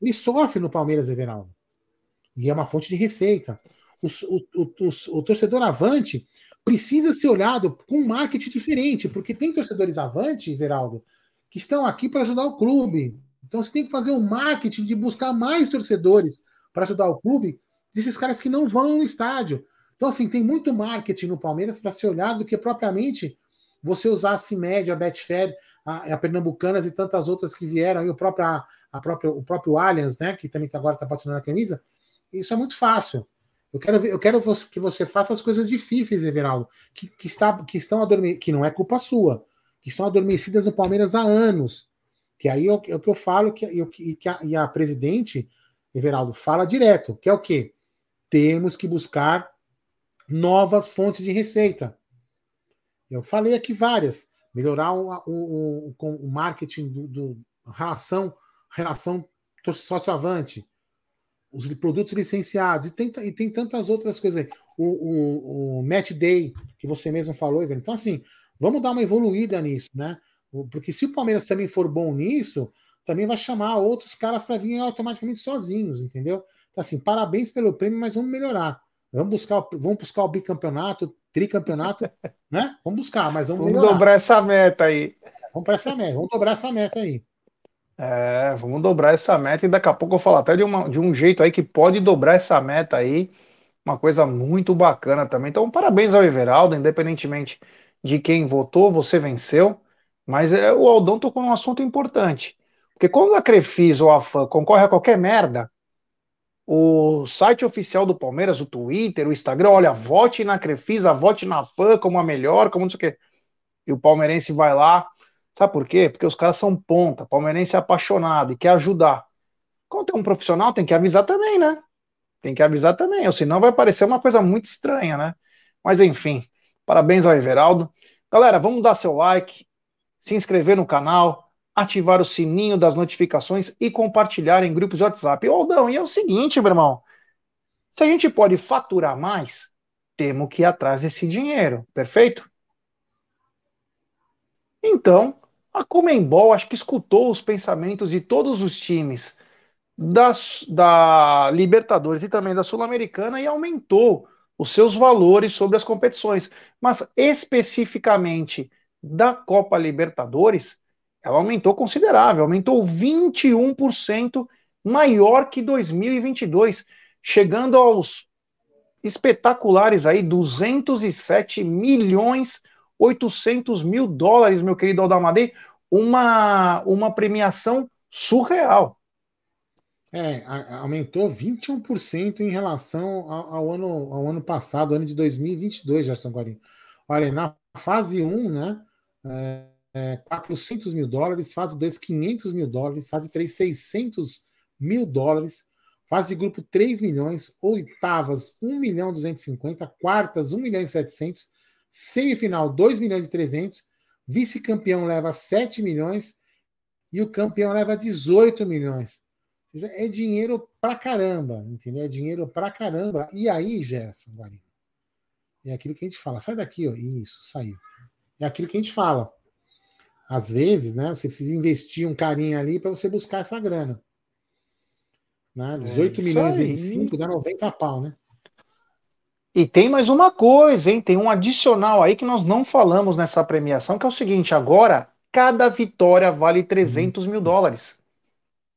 ele sofre no Palmeiras Everaldo. E é uma fonte de receita. O, o, o, torcedor avante precisa ser olhado com um marketing diferente, porque tem torcedores avante, Everaldo, que estão aqui para ajudar o clube. Então você tem que fazer um marketing de buscar mais torcedores para ajudar o clube desses caras que não vão no estádio. Então, assim, tem muito marketing no Palmeiras para ser olhado do que propriamente você usar a CIMED, a Betfair, a, a Pernambucanas e tantas outras que vieram, e o próprio, a, o próprio Allianz, né, que também agora está patrocinando a camisa. Isso é muito fácil. Eu quero, ver, eu quero que você faça as coisas difíceis, Everaldo, que, que, está, que estão adormecidas, que não é culpa sua, que estão adormecidas no Palmeiras há anos. Que aí é o, é que eu falo, que, eu, que a, e a presidente, Everaldo, fala direto, que é o quê? Temos que buscar novas fontes de receita. Eu falei aqui várias. Melhorar o, o, o, o marketing do, do, relação, relação sócio-avante, os produtos licenciados, e tem, e tem tantas outras coisas aí. O, o, o Match Day, que você mesmo falou, Então, assim, vamos dar uma evoluída nisso, né? Porque se o Palmeiras também for bom nisso, também vai chamar outros caras para vir automaticamente sozinhos, entendeu? Então, assim, parabéns pelo prêmio, mas vamos melhorar. Vamos buscar, vamos buscar o bicampeonato, tricampeonato, né? Vamos buscar, mas vamos, vamos dobrar essa meta aí. Vamos para essa meta, vamos dobrar essa meta aí. É, vamos dobrar essa meta e daqui a pouco eu falo até de, uma, de um jeito aí que pode dobrar essa meta aí. Uma coisa muito bacana também. Então, parabéns ao Everaldo, independentemente de quem votou, você venceu. Mas é, o Aldão tocou num assunto importante. Porque quando a Crefis ou a FAM concorre a qualquer merda, o site oficial do Palmeiras, o Twitter, o Instagram, olha, vote na Crefisa, vote na fã como a melhor, como não sei o quê. E o palmeirense vai lá. Sabe por quê? Porque os caras são ponta, palmeirense é apaixonado e quer ajudar. Quando tem um profissional, tem que avisar também, né? Tem que avisar também, ou senão vai parecer uma coisa muito estranha, né? Mas enfim, parabéns ao Everaldo. Galera, vamos dar seu like, se inscrever no canal, ativar o sininho das notificações e compartilhar em grupos de WhatsApp. Aldão, e é o seguinte, meu irmão. Se a gente pode faturar mais, temos que ir atrás desse dinheiro, perfeito? Então, a Comembol acho que escutou os pensamentos de todos os times da, da Libertadores e também da Sul-Americana e aumentou os seus valores sobre as competições. Mas especificamente da Copa Libertadores, ela aumentou considerável, aumentou 21% maior que 2022, chegando aos espetaculares aí 207 milhões 800 mil dólares, meu querido Aldamadei, uma, uma premiação surreal. É, aumentou 21% em relação ao, ao, ano, ao ano passado, ano de 2022, Gerson Guarim. Olha, na fase 1, né, é, é, 400 mil dólares, fase 2, 500 mil dólares, fase 3, 600 mil dólares. Fase de grupo 3 milhões, oitavas 1 milhão 250, quartas 1 milhão e 700, semifinal 2 milhões e 300, vice-campeão leva 7 milhões e o campeão leva 18 milhões. É dinheiro pra caramba, entendeu? É dinheiro pra caramba. E aí, Gerson, Guarino, é aquilo que a gente fala. Sai daqui, ó. Isso, saiu. É aquilo que a gente fala. Às vezes, né, você precisa investir um carinho ali para você buscar essa grana. Né? 18 é milhões aí. e 5 dá 90 pau, né? E tem mais uma coisa, hein? Tem um adicional aí que nós não falamos nessa premiação, que é o seguinte: agora cada vitória vale 300 mil dólares.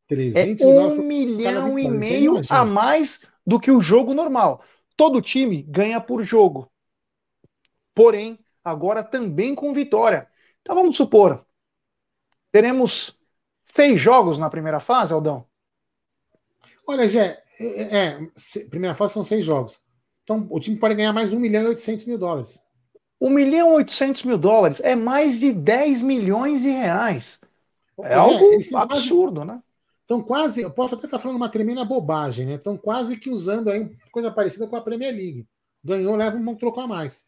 300 é um milhão e meio a mais do que o jogo normal. Todo time ganha por jogo. Porém, agora também com vitória. Então vamos supor, teremos seis jogos na primeira fase, Aldão? Olha, Gé, é, é, primeira fase são seis jogos. Então o time pode ganhar mais 1 milhão e 800 mil dólares. 1 milhão e 800 mil dólares é mais de 10 milhões de reais. É algo absurdo, quase, né? Então, quase, eu posso até estar falando uma tremenda bobagem, né? Estão quase que usando aí coisa parecida com a Premier League. Ganhou, leva um troco a mais.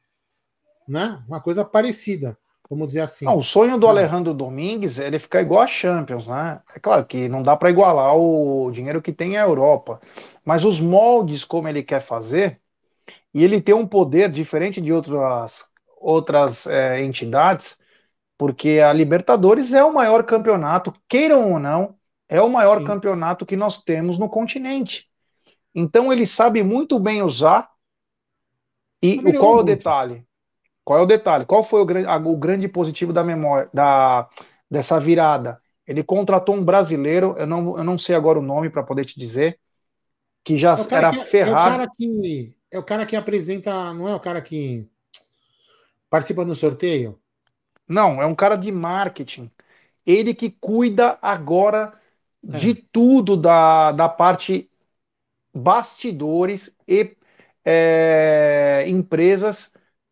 Né? Uma coisa parecida vamos dizer assim. Não, o sonho do Alejandro Domingues é ele ficar igual a Champions, né? É claro que não dá para igualar o dinheiro que tem a Europa, mas os moldes como ele quer fazer, e ele tem um poder diferente de outras, outras é, entidades, porque a Libertadores é o maior campeonato, queiram ou não, é o maior Sim. campeonato que nós temos no continente. Então ele sabe muito bem usar. E o qual é o detalhe? Qual é o detalhe? Qual foi o, o grande positivo da memória da, dessa virada? Ele contratou um brasileiro, eu não, eu não sei agora o nome para poder te dizer, que já é era que, ferrado. É o, cara que, é o cara que apresenta, não é o cara que participa do sorteio? Não, é um cara de marketing. Ele que cuida agora é. de tudo da, da parte bastidores e é, empresas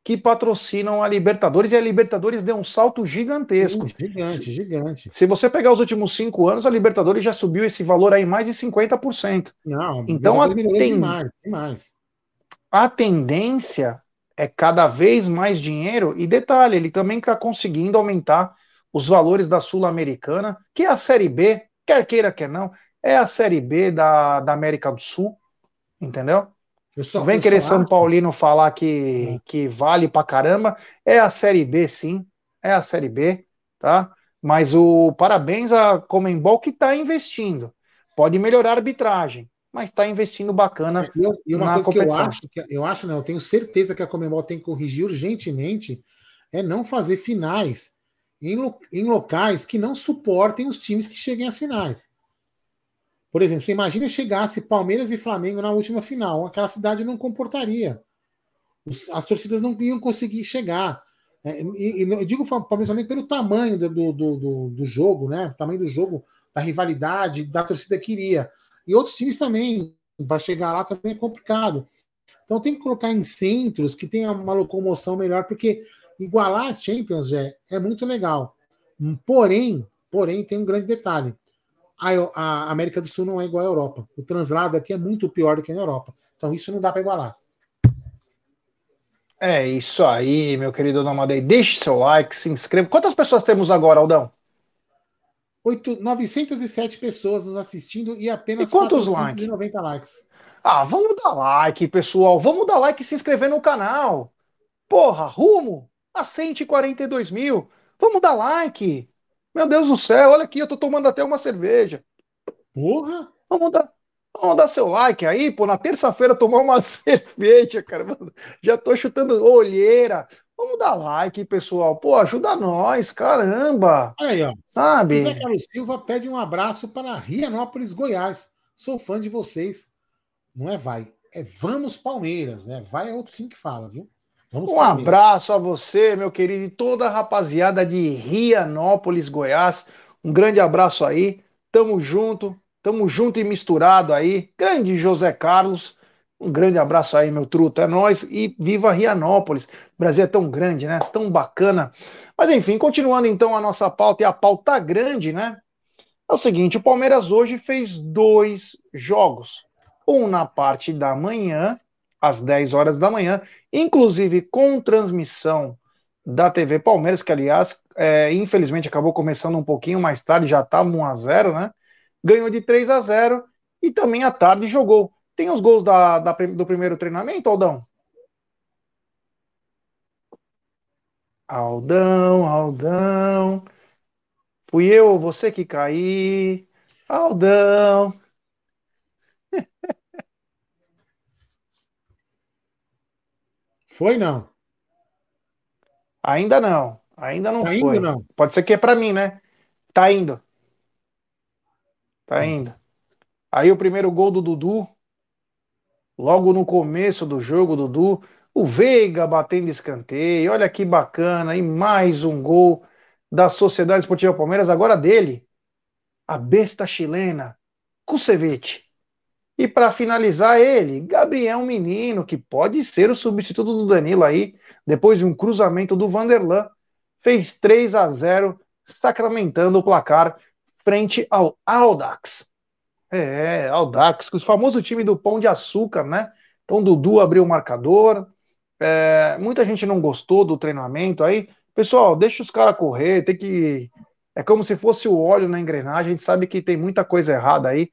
que patrocinam a Libertadores e a Libertadores deu um salto gigantesco. Gigante, gigante. Se você pegar os últimos cinco anos, a Libertadores já subiu esse valor aí mais de 50%. Não, então a, ten... demais, demais. a tendência é cada vez mais dinheiro, e detalhe, ele também está conseguindo aumentar os valores da Sul-Americana, que é a Série B, quer queira, quer não, é a Série B da, da América do Sul, entendeu? Só, vem querer São Paulino falar que, é. que vale pra caramba. É a Série B, sim. É a Série B, tá? Mas o parabéns a Comembol que está investindo. Pode melhorar a arbitragem, mas está investindo bacana é, eu, e uma na coisa competição. Que eu acho, que eu acho, não, eu tenho certeza que a Comembol tem que corrigir urgentemente é não fazer finais em, em locais que não suportem os times que cheguem às finais. Por exemplo, você imagina chegasse Palmeiras e Flamengo na última final, aquela cidade não comportaria. as torcidas não iam conseguir chegar. É, e, e, eu digo Palmeiras Flamengo pelo tamanho do, do, do, do, jogo, né? O tamanho do jogo, da rivalidade, da torcida que iria. E outros times também, para chegar lá também é complicado. Então tem que colocar em centros que tenha uma locomoção melhor, porque igualar a Champions é, é muito legal. Porém, porém, tem um grande detalhe a, América do Sul não é igual à Europa. O translado aqui é muito pior do que na Europa. Então isso não dá para igualar. É isso aí, meu querido Nomadei. Deixe seu like, se inscreva. Quantas pessoas temos agora, Aldão? 8, 907 pessoas nos assistindo e apenas e quantos likes? 90 likes. Ah, vamos dar like, pessoal. Vamos dar like e se inscrever no canal. Porra, rumo a 142 mil. Vamos dar like. Meu Deus do céu, olha aqui, eu tô tomando até uma cerveja. Porra! Vamos dar, vamos dar seu like aí, pô. Na terça-feira tomar uma cerveja, cara. Já tô chutando olheira. Vamos dar like, pessoal. Pô, ajuda nós, caramba. Olha aí, ó. Sabe? José Carlos Silva pede um abraço para Rianópolis, Goiás. Sou fã de vocês. Não é vai, é vamos Palmeiras, né? Vai é outro time que fala, viu? Vamos um abraço a você, meu querido, e toda a rapaziada de Rianópolis, Goiás. Um grande abraço aí. Tamo junto, tamo junto e misturado aí. Grande José Carlos. Um grande abraço aí, meu truto. É nós e viva Rianópolis. O Brasil é tão grande, né? Tão bacana. Mas enfim, continuando então a nossa pauta, e a pauta grande, né? É o seguinte: o Palmeiras hoje fez dois jogos. Um na parte da manhã, às 10 horas da manhã, inclusive com transmissão da TV Palmeiras, que aliás, é, infelizmente acabou começando um pouquinho mais tarde, já estava 1 a 0 né? Ganhou de 3 a 0 e também à tarde jogou. Tem os gols da, da do primeiro treinamento, Aldão? Aldão, Aldão. Fui eu ou você que caí? Aldão. Foi não? Ainda não. Ainda não tá foi. Indo, não? Pode ser que é para mim, né? Tá indo. Tá hum. indo. Aí o primeiro gol do Dudu, logo no começo do jogo, Dudu, o Veiga batendo escanteio. Olha que bacana. E mais um gol da Sociedade Esportiva Palmeiras, agora dele, a besta chilena, Kusevich. E para finalizar ele, Gabriel Menino, que pode ser o substituto do Danilo aí, depois de um cruzamento do Vanderlan, fez 3 a 0, sacramentando o placar frente ao Audax. É, Audax, o famoso time do Pão de Açúcar, né? Então Dudu abriu o marcador. É, muita gente não gostou do treinamento aí. Pessoal, deixa os caras correr, tem que. É como se fosse o óleo na engrenagem, a gente sabe que tem muita coisa errada aí.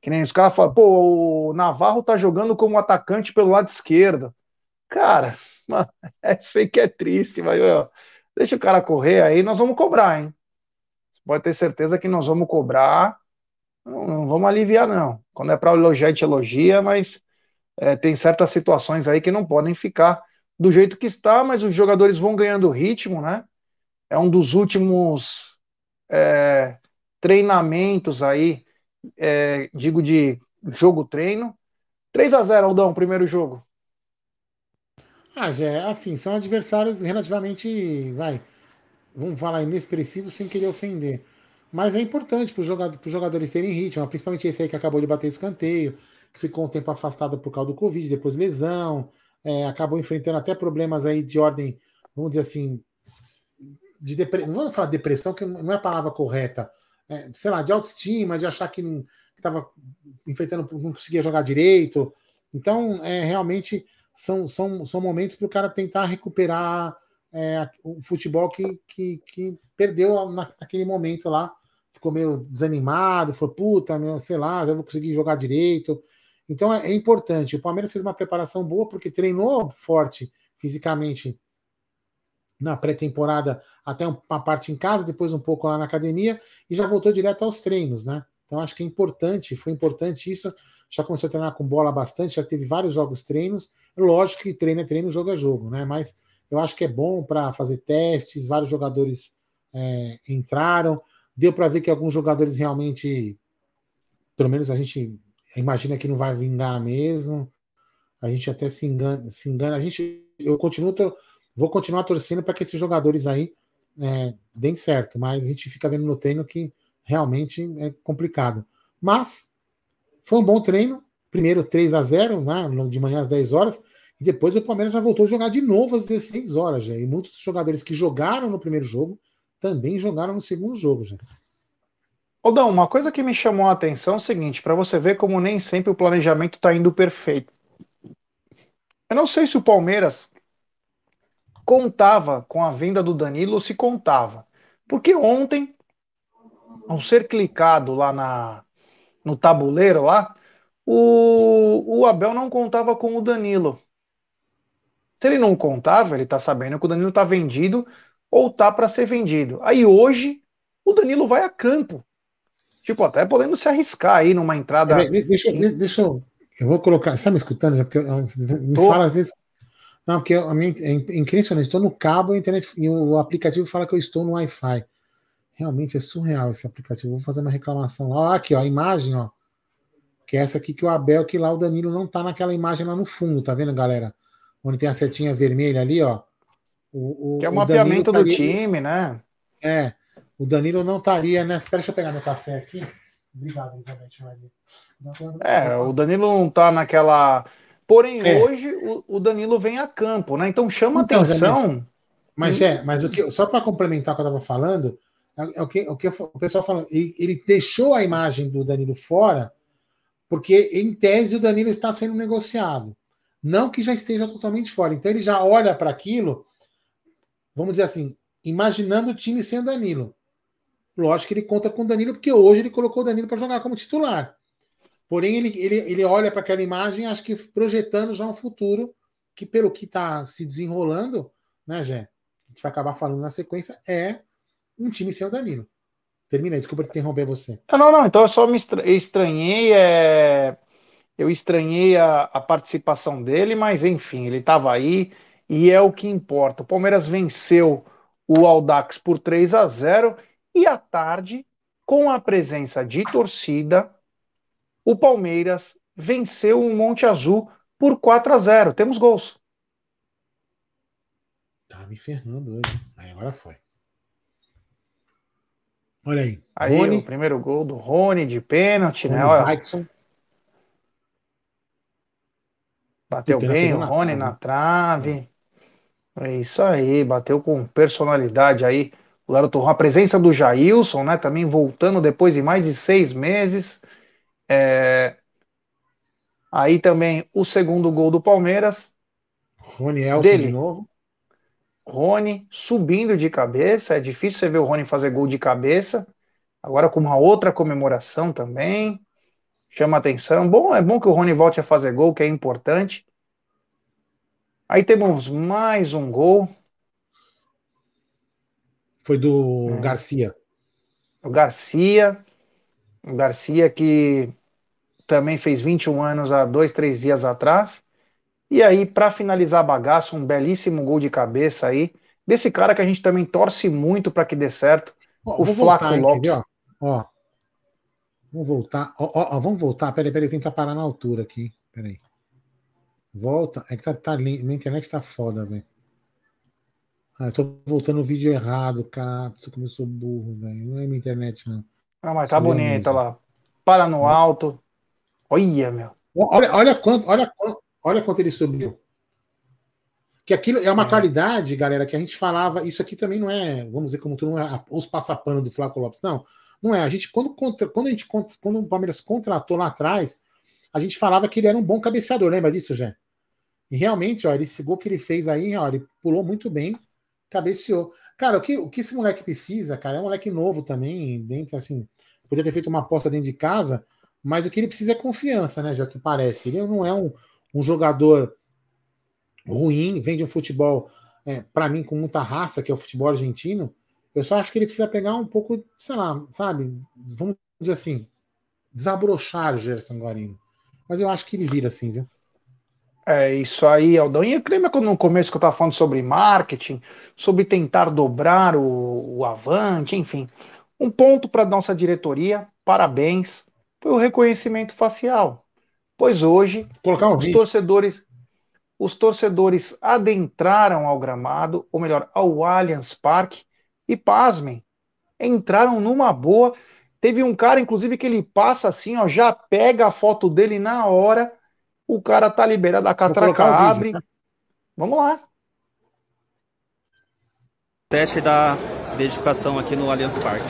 Que nem os caras falam, pô, o Navarro tá jogando como atacante pelo lado esquerdo. Cara, mano, é, sei que é triste, mas deixa o cara correr aí, nós vamos cobrar, hein? Você pode ter certeza que nós vamos cobrar, não, não vamos aliviar, não. Quando é para elogiar, a gente elogia, mas é, tem certas situações aí que não podem ficar do jeito que está, mas os jogadores vão ganhando ritmo, né? É um dos últimos é, treinamentos aí, é, digo de jogo-treino. 3 a 0 Aldão, primeiro jogo. Ah, já é assim, são adversários relativamente, vai, vamos falar, inexpressivos sem querer ofender. Mas é importante para os jogador, jogadores terem ritmo, principalmente esse aí que acabou de bater escanteio, que ficou um tempo afastado por causa do Covid, depois lesão, é, acabou enfrentando até problemas aí de ordem, vamos dizer assim, de não vamos falar depressão, que não é a palavra correta, é, sei lá, de autoestima, de achar que estava enfrentando, não conseguia jogar direito. Então, é, realmente são, são, são momentos para o cara tentar recuperar é, o futebol que, que, que perdeu naquele momento lá. Ficou meio desanimado, falou, puta, meu, sei lá, eu vou conseguir jogar direito. Então é, é, importante. O Palmeiras fez uma preparação boa porque treinou forte fisicamente na pré-temporada, até uma parte em casa, depois um pouco lá na academia, e já voltou direto aos treinos, né? Então acho que é importante, foi importante isso. Já começou a treinar com bola bastante, já teve vários jogos treinos. Lógico que treino é treino, jogo é jogo, né? Mas eu acho que é bom para fazer testes. Vários jogadores é, entraram. Deu para ver que alguns jogadores realmente, pelo menos a gente imagina que não vai vingar mesmo. A gente até se engana, se engana. A gente, eu continuo, vou continuar torcendo para que esses jogadores aí é, deem certo, mas a gente fica vendo no treino que realmente é complicado. Mas foi um bom treino. Primeiro 3 a 0 né, de manhã às 10 horas, e depois o Palmeiras já voltou a jogar de novo às 16 horas. Já. E muitos jogadores que jogaram no primeiro jogo também jogaram no segundo jogo. Já. Aldão, uma coisa que me chamou a atenção é o seguinte, para você ver como nem sempre o planejamento está indo perfeito. Eu não sei se o Palmeiras contava com a venda do Danilo ou se contava. Porque ontem, ao ser clicado lá na, no tabuleiro lá, o, o Abel não contava com o Danilo. Se ele não contava, ele está sabendo que o Danilo está vendido ou tá para ser vendido. Aí hoje o Danilo vai a campo Tipo, até podendo se arriscar aí numa entrada. Deixa, deixa eu. Eu vou colocar. Você está me escutando? Porque me Tô. fala às vezes. Não, porque a minha é impressionante. Estou no cabo a internet, e o aplicativo fala que eu estou no Wi-Fi. Realmente é surreal esse aplicativo. Vou fazer uma reclamação lá. Aqui, ó, a imagem, ó. Que é essa aqui que o Abel, que lá o Danilo não tá naquela imagem lá no fundo, tá vendo, galera? Onde tem a setinha vermelha ali, ó. O, o, que é o, o mapeamento do time, né? É. O Danilo não estaria nessa. Espera, deixa eu pegar meu café aqui. Obrigado, Elizabeth Maria. É, o Danilo não está naquela. Porém, é. hoje o, o, Danilo vem a campo, né? Então chama então, atenção. Mas, é, mas o que, só para complementar o que eu estava falando, É, é o que, é o, que o pessoal fala. Ele, ele deixou a imagem do Danilo fora, porque, em tese, o Danilo está sendo negociado. Não que já esteja totalmente fora. Então ele já olha para aquilo, vamos dizer assim, imaginando o time sem o Danilo. Lógico que ele conta com o Danilo, porque hoje ele colocou o Danilo para jogar como titular. Porém, ele, ele, ele olha para aquela imagem, acho que projetando já um futuro que, pelo que está se desenrolando, né, Jé? A gente vai acabar falando na sequência, é um time sem o Danilo. Termina aí, desculpa interromper você. Não, não, então eu só me estranhei. É eu estranhei a, a participação dele, mas enfim, ele estava aí e é o que importa. O Palmeiras venceu o Aldax por 3 a 0 e à tarde, com a presença de torcida, o Palmeiras venceu o Monte Azul por 4 a 0. Temos gols. Tá me ferrando hoje. Aí agora foi. Olha aí. Aí Rony, o primeiro gol do Rony de pênalti, né? Olha. Bateu bem o Rony na trave. É isso aí, bateu com personalidade aí. O garoto, a presença do Jailson, né? Também voltando depois de mais de seis meses. É... Aí também o segundo gol do Palmeiras. Rony Elson dele. de novo. Rony subindo de cabeça. É difícil você ver o Rony fazer gol de cabeça. Agora com uma outra comemoração também chama atenção. Bom, é bom que o Rony volte a fazer gol, que é importante. Aí temos mais um gol. Foi do é. Garcia. O Garcia. O Garcia que também fez 21 anos há dois, três dias atrás. E aí, para finalizar a bagaça, um belíssimo gol de cabeça aí. Desse cara que a gente também torce muito para que dê certo. Ó, o Flaco Lopes. Ó. ó. Vamos voltar. Ó, ó, vamos voltar. Peraí, peraí, tentar parar na altura aqui. Peraí. Volta. É que tá, tá, minha internet tá foda, velho. Ah, eu tô voltando o vídeo errado, cara. Você começou burro, velho. Não é minha internet, não. Ah, mas tá bonita lá. Para no alto. Olha, meu. Olha, olha quanto, olha, olha quanto ele subiu. Que aquilo é uma é. qualidade, galera, que a gente falava. Isso aqui também não é, vamos dizer, como tu não é os passapano do Flaco Lopes. Não. Não é. A gente, quando, quando, a gente, quando o Palmeiras contratou lá atrás, a gente falava que ele era um bom cabeceador. Lembra disso, Jé? E realmente, ó, esse gol que ele fez aí, ó, ele pulou muito bem, cabeceou. Cara, o que, o que esse moleque precisa, cara, é um moleque novo também, dentro, assim, podia ter feito uma aposta dentro de casa, mas o que ele precisa é confiança, né, já que parece. Ele não é um, um jogador ruim, vem de um futebol, é, para mim, com muita raça, que é o futebol argentino, eu só acho que ele precisa pegar um pouco, sei lá, sabe? Vamos dizer assim, desabrochar Gerson Guarino. Mas eu acho que ele vira assim, viu? É isso aí, Aldão. E lembra quando no começo que eu estava falando sobre marketing, sobre tentar dobrar o, o Avante, enfim. Um ponto para nossa diretoria, parabéns, foi o reconhecimento facial. Pois hoje, um os vídeo. torcedores os torcedores adentraram ao gramado, ou melhor, ao Allianz Parque, e pasmem, entraram numa boa. Teve um cara, inclusive, que ele passa assim, ó, já pega a foto dele na hora. O cara tá liberado, a catraca abre. Vídeo, tá? Vamos lá. Teste da dedicação aqui no Allianz Parque.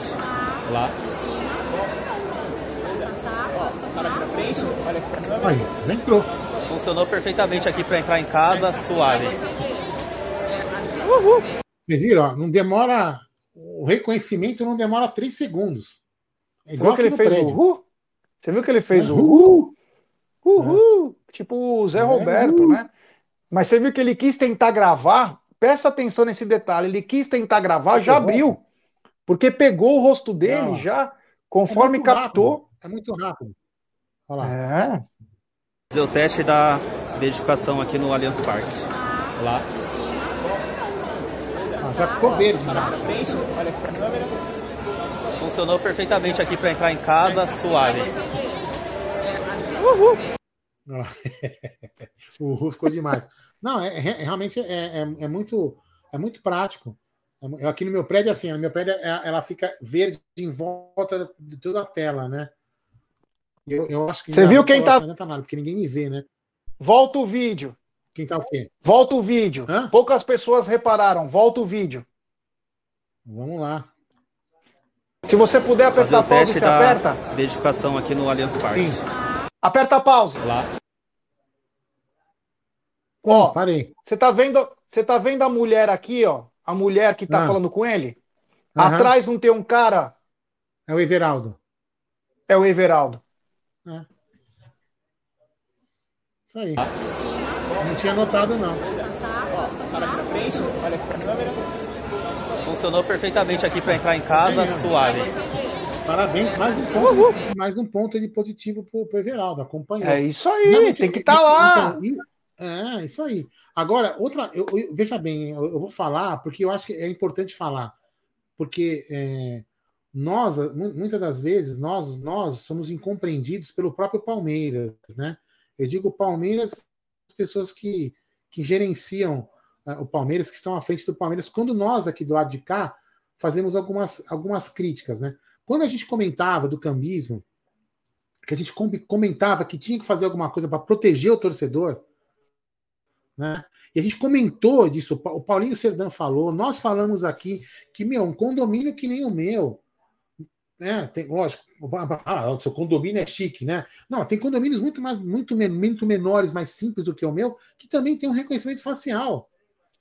Lá. Aí, entrou. Funcionou perfeitamente aqui para entrar em casa, suave. Uhul. Vocês viram? Ó, não demora o reconhecimento não demora três segundos. É igual que ele fez prédio. o Uhul? Você viu que ele fez o Uhul? Uhul! É. Tipo o Zé é, Roberto, né? Mas você viu que ele quis tentar gravar? Presta atenção nesse detalhe. Ele quis tentar gravar, já abriu. Porque pegou o rosto dele não. já, conforme é captou. Rápido. É muito rápido. Olha lá. É. Fazer o teste da verificação aqui no Allianz Parque. Lá já ficou verde. Já. Funcionou perfeitamente aqui para entrar em casa, suave. Uhul. Uhul ficou demais. Não, é, é realmente é, é, é, muito é muito prático. É aqui no meu prédio, assim, no meu prédio é, ela fica verde em volta de toda a tela, né? Eu, eu acho que. Você viu quem tá. Tá nada, porque ninguém me vê, né? Volta o vídeo. Quem tá o quê? Volta o vídeo. Hã? Poucas pessoas repararam. Volta o vídeo. Vamos lá. Se você puder apertar a pausa, você aperta. Verificação aqui no Allianz Parque. Sim. Aperta a pausa. Lá. Ó, parei. Você tá vendo, você tá vendo a mulher aqui, ó? A mulher que tá ah. falando com ele? Uhum. Atrás não tem um cara? É o Everaldo. É o Everaldo. É. Isso aí. Não tinha notado, não. Funcionou perfeitamente aqui para entrar em casa, suave. Parabéns, mais um ponto, Uhul. mais um ponto de positivo pro, pro Everaldo, acompanhou. É isso aí, tem que estar tá lá. Então, é, isso aí. Agora, outra, eu, eu, veja bem, eu, eu, vou falar, porque eu acho que é importante falar, porque é, nós, muitas das vezes, nós, nós somos incompreendidos pelo próprio Palmeiras, né? Eu digo Palmeiras, as pessoas que, que gerenciam uh, o Palmeiras, que estão à frente do Palmeiras, quando nós aqui do lado de cá fazemos algumas, algumas críticas, né? Quando a gente comentava do cambismo, que a gente comentava que tinha que fazer alguma coisa para proteger o torcedor, né? E a gente comentou disso, o Paulinho Serdã falou, nós falamos aqui que, meu, um condomínio que nem o meu, né? Tem, lógico, ah, o seu condomínio é chique, né? Não, tem condomínios muito mais, muito, muito menores, mais simples do que o meu, que também tem um reconhecimento facial.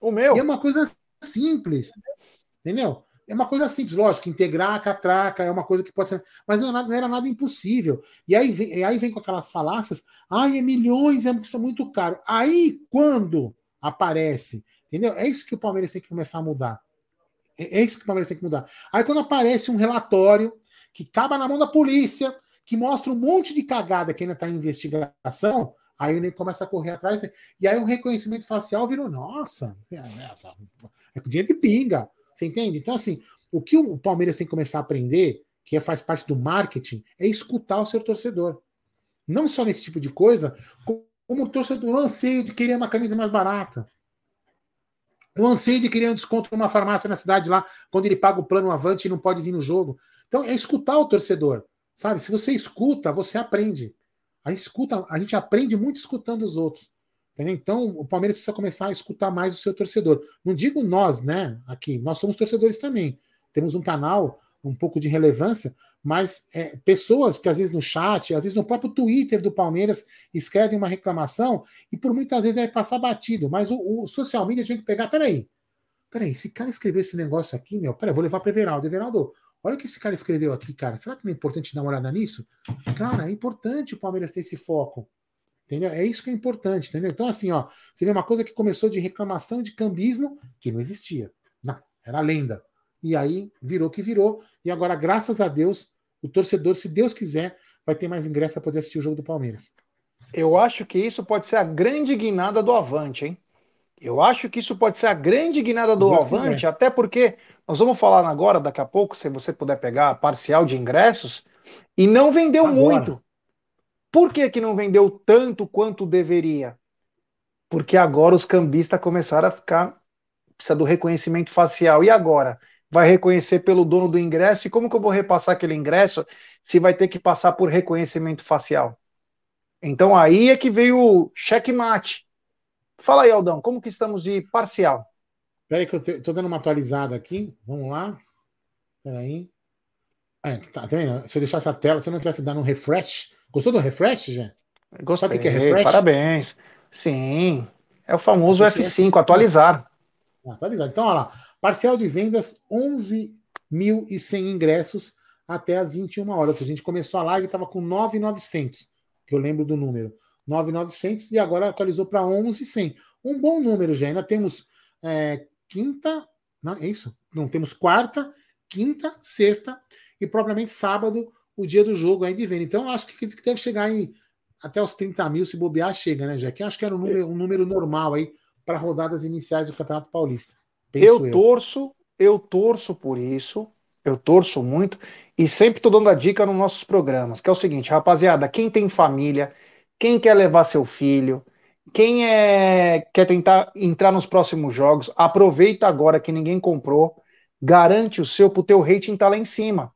O meu. E é uma coisa simples, entendeu? É uma coisa simples, lógico, integrar a catraca é uma coisa que pode ser, mas não, não era nada impossível. E aí vem, aí vem com aquelas falácias, ai, é milhões, é, é muito caro. Aí, quando aparece, entendeu? É isso que o Palmeiras tem que começar a mudar. É, é isso que o Palmeiras tem que mudar. Aí, quando aparece um relatório que acaba na mão da polícia, que mostra um monte de cagada que ainda está em investigação, aí ele começa a correr atrás, e aí o reconhecimento facial virou, nossa, é, é, é dinheiro de pinga. Você entende? Então, assim, o que o Palmeiras tem que começar a aprender, que é, faz parte do marketing, é escutar o seu torcedor. Não só nesse tipo de coisa, como o torcedor, o anseio de querer uma camisa mais barata. O anseio de querer um desconto numa farmácia na cidade lá, quando ele paga o plano avante e não pode vir no jogo. Então, é escutar o torcedor. Sabe? Se você escuta, você aprende. A escuta, a gente aprende muito escutando os outros. Entendeu? Então, o Palmeiras precisa começar a escutar mais o seu torcedor. Não digo nós, né? Aqui, nós somos torcedores também. Temos um canal, um pouco de relevância, mas é, pessoas que às vezes no chat, às vezes no próprio Twitter do Palmeiras, escrevem uma reclamação e por muitas vezes deve passar batido. Mas o, o social media tinha que pegar. Peraí, peraí, esse cara escreveu esse negócio aqui, meu, peraí, vou levar para Everaldo. Everaldo, olha o que esse cara escreveu aqui, cara. Será que não é importante dar uma olhada nisso? Cara, é importante o Palmeiras ter esse foco. Entendeu? É isso que é importante, entendeu? Então, assim, ó, você vê uma coisa que começou de reclamação de cambismo que não existia. Não, era lenda. E aí virou que virou. E agora, graças a Deus, o torcedor, se Deus quiser, vai ter mais ingresso para poder assistir o jogo do Palmeiras. Eu acho que isso pode ser a grande guinada do Avante, hein? Eu acho que isso pode ser a grande guinada do Deus Avante, quiser. até porque nós vamos falar agora, daqui a pouco, se você puder pegar a parcial de ingressos, e não vendeu agora. muito. Por que, que não vendeu tanto quanto deveria? Porque agora os cambistas começaram a ficar. Precisa do reconhecimento facial. E agora? Vai reconhecer pelo dono do ingresso? E como que eu vou repassar aquele ingresso se vai ter que passar por reconhecimento facial? Então aí é que veio o checkmate. Fala aí, Aldão, como que estamos de parcial? Espera aí que eu estou dando uma atualizada aqui. Vamos lá. Espera aí. É, tá, tá vendo? Se eu deixasse a tela, se eu não tivesse dando um refresh, Gostou do refresh, já? Gostei. Sabe o que é refresh? Parabéns. Sim. É o famoso F5, F5, atualizar. Atualizar. Então, olha lá. Parcial de vendas, 11.100 ingressos até as 21 horas. A gente começou a live estava com 9.900, que eu lembro do número. 9.900 e agora atualizou para 11.100. Um bom número, já. Ainda temos é, quinta, não, é isso? Não, temos quarta, quinta, sexta e propriamente sábado o dia do jogo aí de venda. Então, acho que deve chegar em até os 30 mil, se bobear, chega, né, Jack? Acho que era um número, um número normal aí para rodadas iniciais do Campeonato Paulista. Eu, eu torço, eu torço por isso, eu torço muito, e sempre estou dando a dica nos nossos programas, que é o seguinte, rapaziada, quem tem família, quem quer levar seu filho, quem é, quer tentar entrar nos próximos jogos, aproveita agora que ninguém comprou, garante o seu para o teu rating estar tá lá em cima.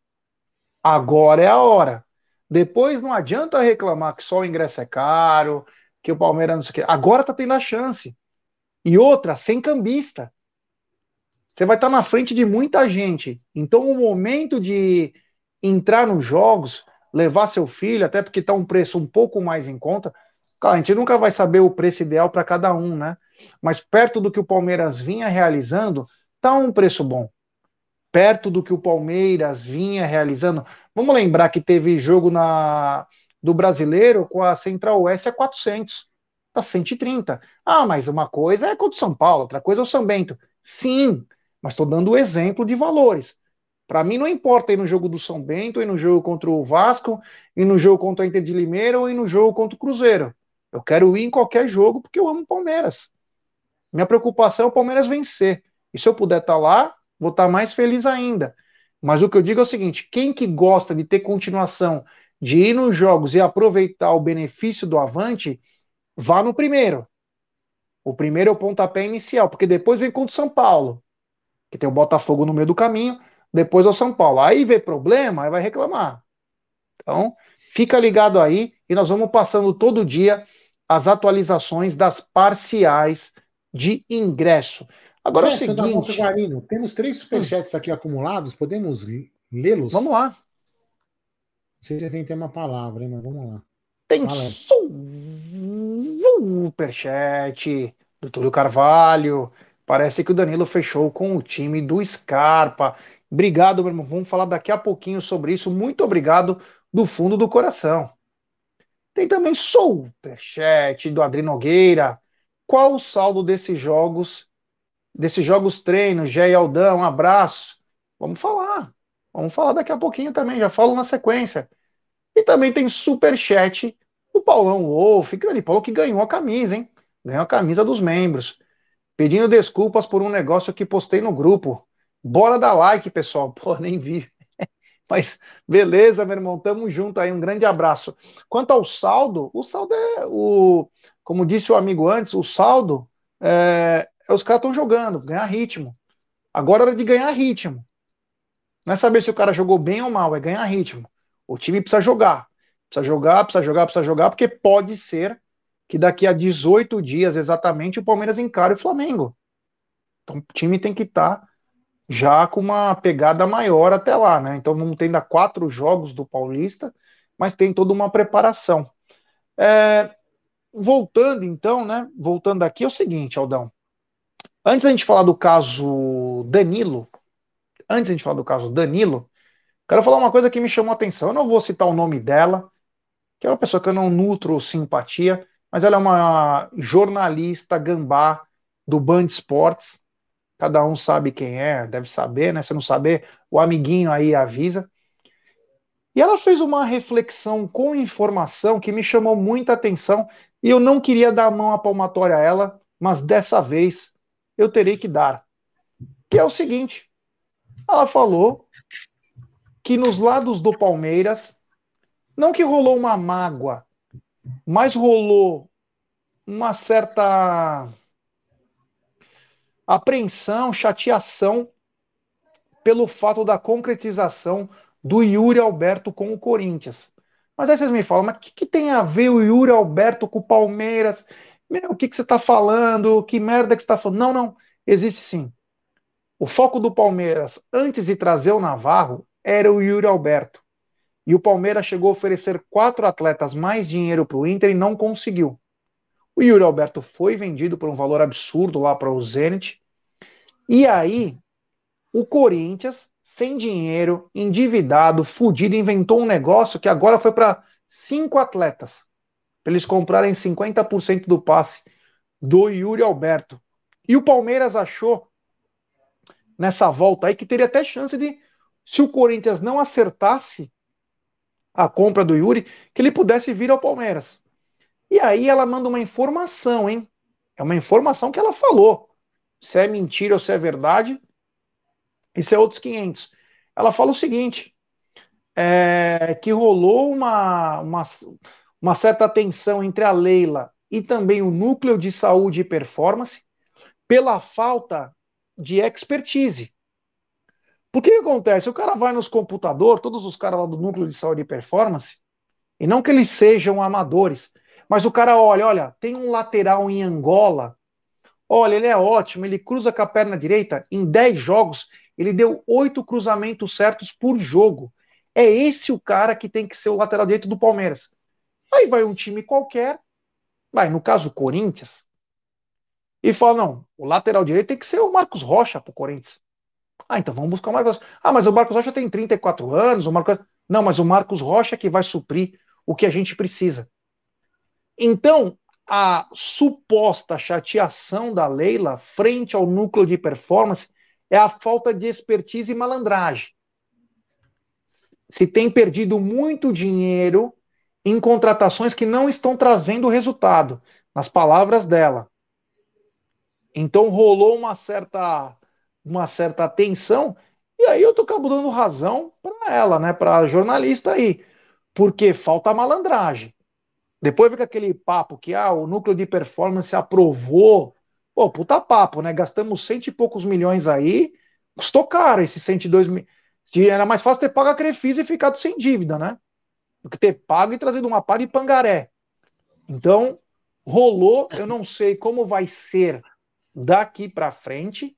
Agora é a hora. Depois não adianta reclamar que só o ingresso é caro, que o Palmeiras não sei o quê. Agora tá tendo a chance. E outra, sem cambista. Você vai estar na frente de muita gente. Então, o momento de entrar nos jogos, levar seu filho, até porque está um preço um pouco mais em conta. Claro, a gente nunca vai saber o preço ideal para cada um, né? Mas perto do que o Palmeiras vinha realizando, tá um preço bom. Perto do que o Palmeiras vinha realizando. Vamos lembrar que teve jogo na do Brasileiro com a Central Oeste a 400. Tá 130. Ah, mas uma coisa é contra o São Paulo, outra coisa é o São Bento. Sim, mas estou dando o exemplo de valores. Para mim não importa ir no jogo do São Bento, ir no jogo contra o Vasco, ir no jogo contra o Inter de Limeira ou ir no jogo contra o Cruzeiro. Eu quero ir em qualquer jogo porque eu amo o Palmeiras. Minha preocupação é o Palmeiras vencer. E se eu puder estar tá lá, vou estar tá mais feliz ainda. Mas o que eu digo é o seguinte: quem que gosta de ter continuação, de ir nos jogos e aproveitar o benefício do Avante, vá no primeiro. O primeiro é o pontapé inicial, porque depois vem contra o São Paulo que tem o Botafogo no meio do caminho, depois é o São Paulo. Aí vê problema, aí vai reclamar. Então, fica ligado aí e nós vamos passando todo dia as atualizações das parciais de ingresso. Agora Festa é o seguinte. Guarino, temos três superchats aqui acumulados, podemos lê-los? Vamos lá. Não sei se tem uma palavra, hein, mas vamos lá. Tem superchat do Túlio Carvalho. Parece que o Danilo fechou com o time do Scarpa. Obrigado, meu irmão. Vamos falar daqui a pouquinho sobre isso. Muito obrigado do fundo do coração. Tem também superchat do Adri Nogueira. Qual o saldo desses jogos, desses jogos treinos? Gé e Aldão, um abraço. Vamos falar. Vamos falar daqui a pouquinho também, já falo na sequência. E também tem superchat do Paulão Wolf, grande Paulo que ganhou a camisa, hein? Ganhou a camisa dos membros pedindo desculpas por um negócio que postei no grupo. Bora dar like, pessoal. Pô, nem vi. Mas beleza, meu irmão, tamo junto aí, um grande abraço. Quanto ao saldo, o saldo é o, como disse o amigo antes, o saldo é, é os caras estão jogando, ganhar ritmo. Agora é de ganhar ritmo. Não é saber se o cara jogou bem ou mal, é ganhar ritmo. O time precisa jogar. Precisa jogar, precisa jogar, precisa jogar, porque pode ser que daqui a 18 dias exatamente o Palmeiras encare o Flamengo. Então o time tem que estar tá já com uma pegada maior até lá, né? Então vamos ter ainda quatro jogos do Paulista, mas tem toda uma preparação. É, voltando então, né? Voltando aqui é o seguinte, Aldão. Antes a gente falar do caso Danilo, antes a gente falar do caso Danilo, quero falar uma coisa que me chamou a atenção. Eu não vou citar o nome dela, que é uma pessoa que eu não nutro simpatia, mas ela é uma jornalista gambá do Band Esportes. Cada um sabe quem é, deve saber, né? Se não saber, o amiguinho aí avisa. E ela fez uma reflexão com informação que me chamou muita atenção e eu não queria dar a mão à palmatória a ela, mas dessa vez eu terei que dar. Que é o seguinte: ela falou que nos lados do Palmeiras, não que rolou uma mágoa, mas rolou uma certa apreensão, chateação pelo fato da concretização do Yuri Alberto com o Corinthians. Mas aí vocês me falam, mas o que, que, tem a ver o Yuri Alberto com o Palmeiras? Meu, o que, que você está falando? Que merda que você está falando? Não, não, existe sim. O foco do Palmeiras, antes de trazer o Navarro, era o Yuri Alberto. E o Palmeiras chegou a oferecer quatro atletas mais dinheiro para o Inter e não conseguiu. O Yuri Alberto foi vendido por um valor absurdo lá para o Zenit. E aí, o Corinthians, sem dinheiro, endividado, fudido, inventou um negócio que agora foi para cinco atletas. Para eles comprarem 50% do passe do Yuri Alberto. E o Palmeiras achou, nessa volta aí, que teria até chance de, se o Corinthians não acertasse a compra do Yuri, que ele pudesse vir ao Palmeiras. E aí ela manda uma informação, hein? É uma informação que ela falou. Se é mentira ou se é verdade, isso é outros 500. Ela fala o seguinte: é, que rolou uma, uma, uma certa tensão entre a Leila e também o núcleo de saúde e performance pela falta de expertise. Por que, acontece? O cara vai nos computadores, todos os caras lá do núcleo de saúde e performance, e não que eles sejam amadores, mas o cara olha, olha, tem um lateral em Angola, Olha, ele é ótimo, ele cruza com a perna direita. Em 10 jogos, ele deu oito cruzamentos certos por jogo. É esse o cara que tem que ser o lateral direito do Palmeiras. Aí vai um time qualquer, vai, no caso, o Corinthians, e fala: não, o lateral direito tem que ser o Marcos Rocha pro Corinthians. Ah, então vamos buscar o Marcos Rocha. Ah, mas o Marcos Rocha tem 34 anos, o Marcos. Não, mas o Marcos Rocha é que vai suprir o que a gente precisa. Então, a suposta chateação da Leila frente ao núcleo de performance é a falta de expertise e malandragem. Se tem perdido muito dinheiro em contratações que não estão trazendo resultado, nas palavras dela. Então rolou uma certa uma certa tensão e aí eu tô acabo dando razão para ela, né, para jornalista aí, porque falta malandragem. Depois fica aquele papo que ah, o núcleo de performance aprovou. Pô, puta papo, né? Gastamos cento e poucos milhões aí, custou caro esses 102 milhões. Era mais fácil ter pago a Crefisa e ficado sem dívida, né? Do que ter pago e trazido uma pá de pangaré. Então, rolou, eu não sei como vai ser daqui para frente,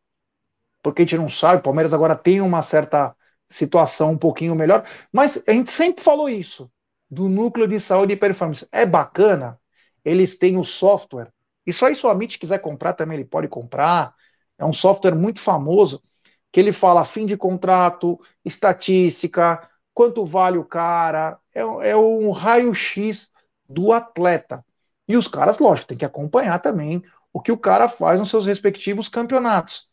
porque a gente não sabe, o Palmeiras agora tem uma certa situação um pouquinho melhor, mas a gente sempre falou isso do núcleo de saúde e performance. É bacana, eles têm o software. Isso aí, se o Amit quiser comprar também, ele pode comprar. É um software muito famoso que ele fala fim de contrato, estatística, quanto vale o cara. É, é um raio-x do atleta. E os caras, lógico, tem que acompanhar também o que o cara faz nos seus respectivos campeonatos.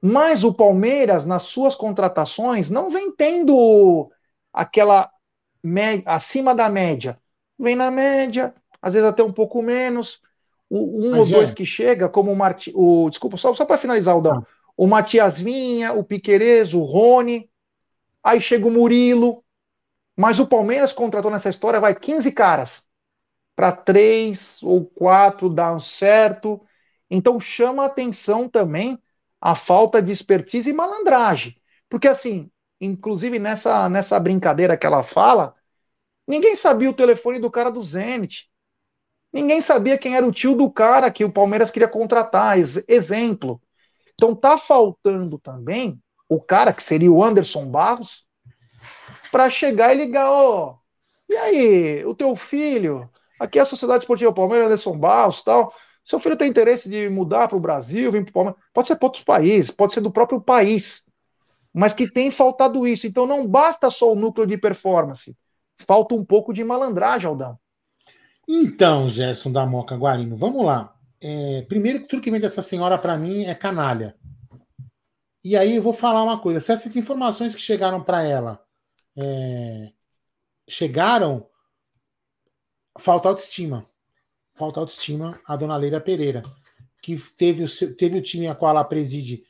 Mas o Palmeiras, nas suas contratações, não vem tendo aquela acima da média. Vem na média, às vezes até um pouco menos. O, um Mas ou dois é. que chega, como o Marti, o Desculpa, só, só para finalizar, Aldão. Ah. O Matias Vinha, o Piquerez, o Rony. Aí chega o Murilo. Mas o Palmeiras contratou nessa história, vai 15 caras. Para três ou quatro dar um certo. Então chama atenção também a falta de expertise e malandragem. Porque assim, inclusive nessa, nessa brincadeira que ela fala, ninguém sabia o telefone do cara do Zenit. Ninguém sabia quem era o tio do cara que o Palmeiras queria contratar. Ex exemplo. Então tá faltando também o cara que seria o Anderson Barros para chegar e ligar, ó, e aí, o teu filho, aqui é a Sociedade Esportiva Palmeiras, Anderson Barros, tal. Seu filho tem interesse de mudar para o Brasil, vir para o pode ser para outros países, pode ser do próprio país mas que tem faltado isso. Então não basta só o núcleo de performance, falta um pouco de malandragem, Aldão. Então, Gerson da Moca Guarino, vamos lá. É, primeiro, tudo que vem dessa senhora para mim é canalha. E aí eu vou falar uma coisa: se essas informações que chegaram para ela é, chegaram, falta autoestima. Falta autoestima a dona Leila Pereira, que teve o, teve o time a qual ela preside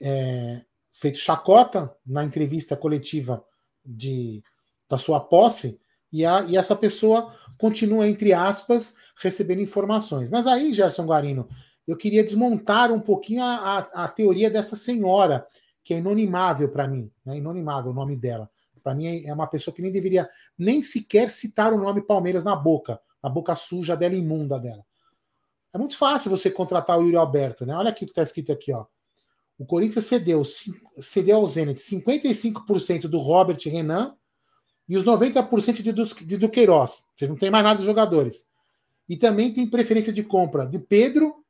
é, feito chacota na entrevista coletiva de, da sua posse, e, a, e essa pessoa continua, entre aspas, recebendo informações. Mas aí, Gerson Guarino, eu queria desmontar um pouquinho a, a, a teoria dessa senhora, que é inonimável para mim, né? inonimável o nome dela. Para mim é uma pessoa que nem deveria nem sequer citar o nome Palmeiras na boca, na boca suja dela, imunda dela. É muito fácil você contratar o Yuri Alberto, né? Olha aqui o que está escrito aqui, ó. O Corinthians cedeu, cedeu ao Zenit 55% do Robert Renan e os 90% de, de Duqueiroz. Você não tem mais nada de jogadores. E também tem preferência de compra de Pedro,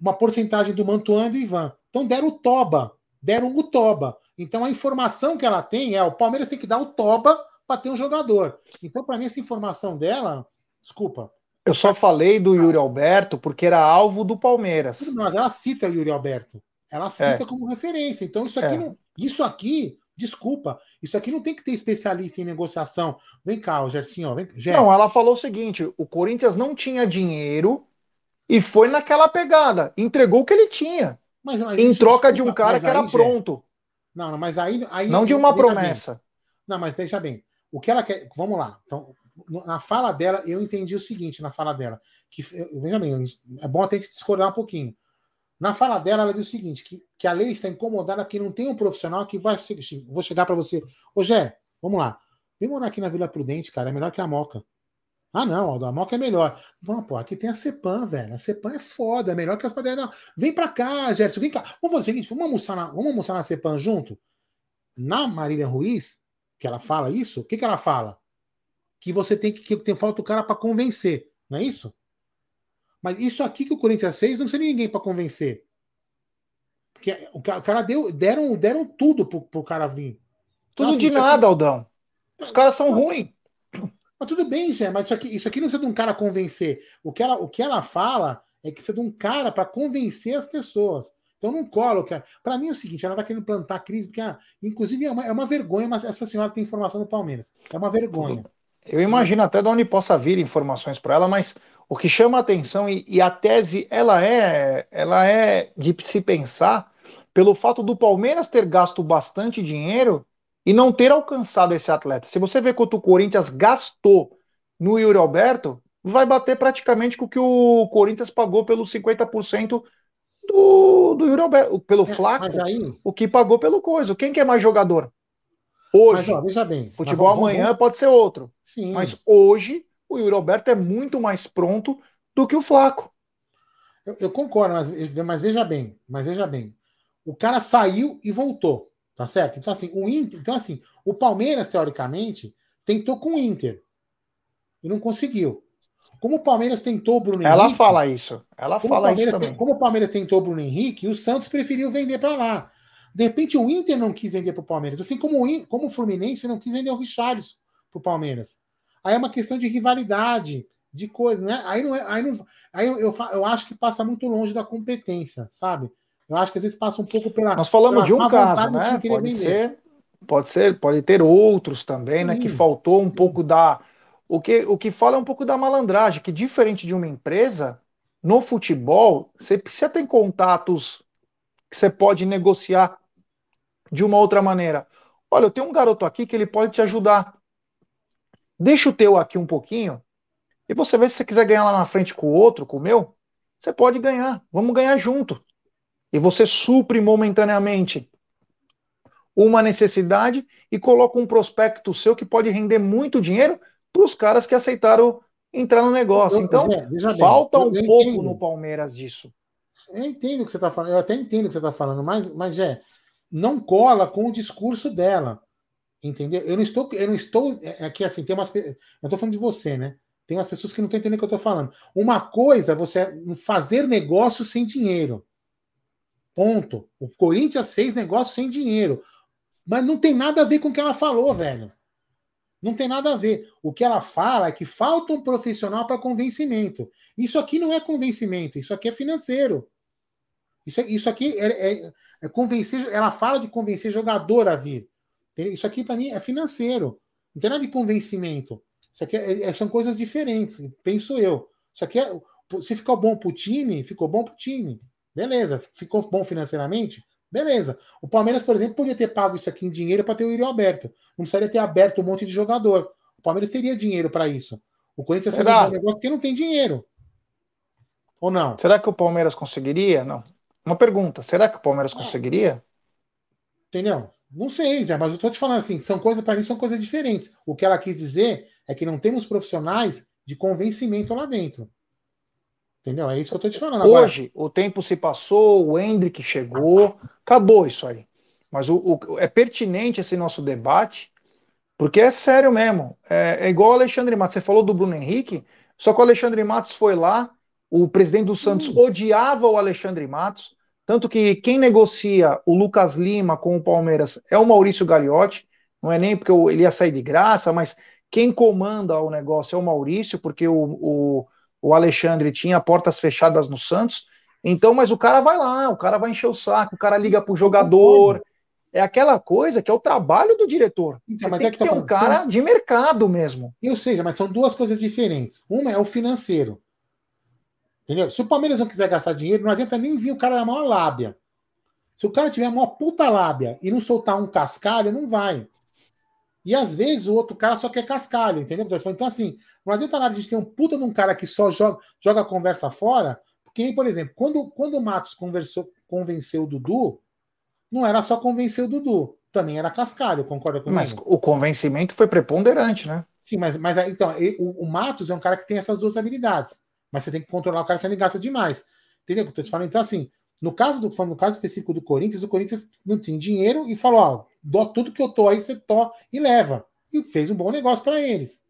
uma porcentagem do Mantuan e do Ivan. Então deram o Toba. Deram o Toba. Então a informação que ela tem é o Palmeiras tem que dar o Toba para ter um jogador. Então, para mim, essa informação dela, desculpa. Eu só falei do Yuri Alberto porque era alvo do Palmeiras. Mas ela cita o Yuri Alberto. Ela cita é. como referência. Então, isso aqui, é. não, isso aqui, desculpa, isso aqui não tem que ter especialista em negociação. Vem cá, Gersinho, vem. Ger. Não, ela falou o seguinte: o Corinthians não tinha dinheiro e foi naquela pegada, entregou o que ele tinha. Mas, mas em troca desculpa, de um cara que era pronto. Não, não, mas aí. aí não de uma promessa. Bem. Não, mas deixa bem. O que ela quer. Vamos lá. Então, na fala dela, eu entendi o seguinte na fala dela. Que, veja bem, é bom até discordar um pouquinho. Na fala dela, ela diz o seguinte: que, que a lei está incomodada porque não tem um profissional que vai. Vou chegar para você. Ô, Gé, vamos lá. Vem morar aqui na Vila Prudente, cara, é melhor que a Moca. Ah, não, a Moca é melhor. Não, pô, aqui tem a Cepan, velho. A Cepan é foda, é melhor que as padarias. Vem pra cá, Gerson, vem cá. Vamos fazer o seguinte, vamos almoçar na, vamos almoçar na Cepan junto? Na Marília Ruiz, que ela fala isso, o que, que ela fala? Que você tem que, que tem falta o cara para convencer, não é isso? Mas isso aqui que o Corinthians fez, não precisa ninguém para convencer. Porque o cara deu, deram, deram tudo pro, pro cara vir. Então, tudo assim, de nada, aqui... Aldão. Os caras são ruins. Mas tudo bem, Zé, mas isso aqui, isso aqui não precisa de um cara convencer. O que ela, o que ela fala é que precisa de um cara para convencer as pessoas. Então não cola. Para mim é o seguinte: ela está querendo plantar crise, porque, ah, inclusive, é uma, é uma vergonha, mas essa senhora tem informação do Palmeiras. É uma vergonha. Eu imagino até de onde possa vir informações para ela, mas o que chama a atenção, e, e, a tese ela é, ela é de se pensar pelo fato do Palmeiras ter gasto bastante dinheiro e não ter alcançado esse atleta. Se você vê quanto o Corinthians gastou no Yuri Alberto, vai bater praticamente com o que o Corinthians pagou pelos 50% do, do Yuri Alberto, pelo é, Flaco, aí... o que pagou pelo coisa. Quem que é mais jogador? Hoje. Mas, ó, veja bem. Futebol vamos, amanhã vamos... pode ser outro. Sim. Mas hoje o Yuri Alberto é muito mais pronto do que o Flaco. Eu, eu concordo, mas, mas veja bem, mas veja bem. O cara saiu e voltou. Tá certo? Então, assim, o Inter, então, assim, o Palmeiras, teoricamente, tentou com o Inter. E não conseguiu. Como o Palmeiras tentou o Bruno Ela Henrique. Ela fala isso. Ela fala isso também. Como o Palmeiras tentou o Bruno Henrique, o Santos preferiu vender para lá. De repente, o Inter não quis vender para o Palmeiras. Assim como o, como o Fluminense não quis vender o Richarlison para o Palmeiras. Aí é uma questão de rivalidade, de coisa, né? Aí não é, aí não, aí eu, eu, eu acho que passa muito longe da competência, sabe? Eu acho que às vezes passa um pouco pela. Nós falamos de um caso, né? Pode ser, pode ser, pode ter outros também, Sim. né? Que faltou um Sim. pouco da. O que, o que fala é um pouco da malandragem, que diferente de uma empresa, no futebol, você precisa ter contatos que você pode negociar de uma outra maneira. Olha, eu tenho um garoto aqui que ele pode te ajudar. Deixa o teu aqui um pouquinho e você vê se você quiser ganhar lá na frente com o outro, com o meu, você pode ganhar. Vamos ganhar junto e você supre momentaneamente uma necessidade e coloca um prospecto seu que pode render muito dinheiro para os caras que aceitaram entrar no negócio. Então, falta um pouco no Palmeiras disso. Eu entendo o que você está falando, eu até entendo o que você está falando, mas, mas é, não cola com o discurso dela. Entendeu? Eu não estou, eu não estou aqui é, é assim, tem umas, eu estou falando de você, né? Tem umas pessoas que não estão entendendo o que eu estou falando. Uma coisa é você fazer negócio sem dinheiro. Ponto. O Corinthians fez negócio sem dinheiro. Mas não tem nada a ver com o que ela falou, velho. Não tem nada a ver. O que ela fala é que falta um profissional para convencimento. Isso aqui não é convencimento, isso aqui é financeiro. Isso, isso aqui é, é, é convencer. Ela fala de convencer jogador a vir. Isso aqui, para mim, é financeiro. Não tem nada de convencimento. Isso aqui é, é, são coisas diferentes, penso eu. Isso aqui é. Se ficou bom para o time, ficou bom para o time. Beleza. Ficou bom financeiramente? Beleza. O Palmeiras, por exemplo, podia ter pago isso aqui em dinheiro para ter o Yuri aberto. Não precisaria ter aberto um monte de jogador. O Palmeiras teria dinheiro para isso. O Corinthians fez um negócio porque não tem dinheiro. Ou não? Será que o Palmeiras conseguiria? Não. Uma pergunta. Será que o Palmeiras conseguiria? Entendeu? Não sei, já, mas eu estou te falando assim, são coisas, para mim, são coisas diferentes. O que ela quis dizer é que não temos profissionais de convencimento lá dentro. Entendeu? É isso que eu tô te falando. Hoje, agora. o tempo se passou, o Hendrick chegou, acabou isso aí. Mas o, o, é pertinente esse nosso debate, porque é sério mesmo. É, é, igual o Alexandre Matos. Você falou do Bruno Henrique, só que o Alexandre Matos foi lá, o presidente do Santos hum. odiava o Alexandre Matos, tanto que quem negocia o Lucas Lima com o Palmeiras é o Maurício Gagliotti, não é nem porque ele ia sair de graça, mas quem comanda o negócio é o Maurício, porque o, o o Alexandre tinha portas fechadas no Santos. Então, mas o cara vai lá, o cara vai encher o saco, o cara liga pro jogador. É aquela coisa que é o trabalho do diretor. Então, mas tem é que, que ter um cara de mercado mesmo. Ou seja, mas são duas coisas diferentes. Uma é o financeiro. Entendeu? Se o Palmeiras não quiser gastar dinheiro, não adianta nem vir o cara da maior lábia. Se o cara tiver a maior puta lábia e não soltar um cascalho, não vai. E às vezes o outro cara só quer cascalho, entendeu? Então, assim, não adianta nada a gente ter um puta de um cara que só joga, joga a conversa fora, porque nem, por exemplo, quando, quando o Matos conversou, convenceu o Dudu, não era só convencer o Dudu. também era cascalho, concorda comigo? Mas o convencimento foi preponderante, né? Sim, mas, mas então, o, o Matos é um cara que tem essas duas habilidades. Mas você tem que controlar o cara se ele gasta demais. Entendeu o que eu te falando? Então, assim, no caso do no caso específico do Corinthians, o Corinthians não tinha dinheiro e falou: ó, dó tudo que eu tô aí, você to e leva. E fez um bom negócio para eles.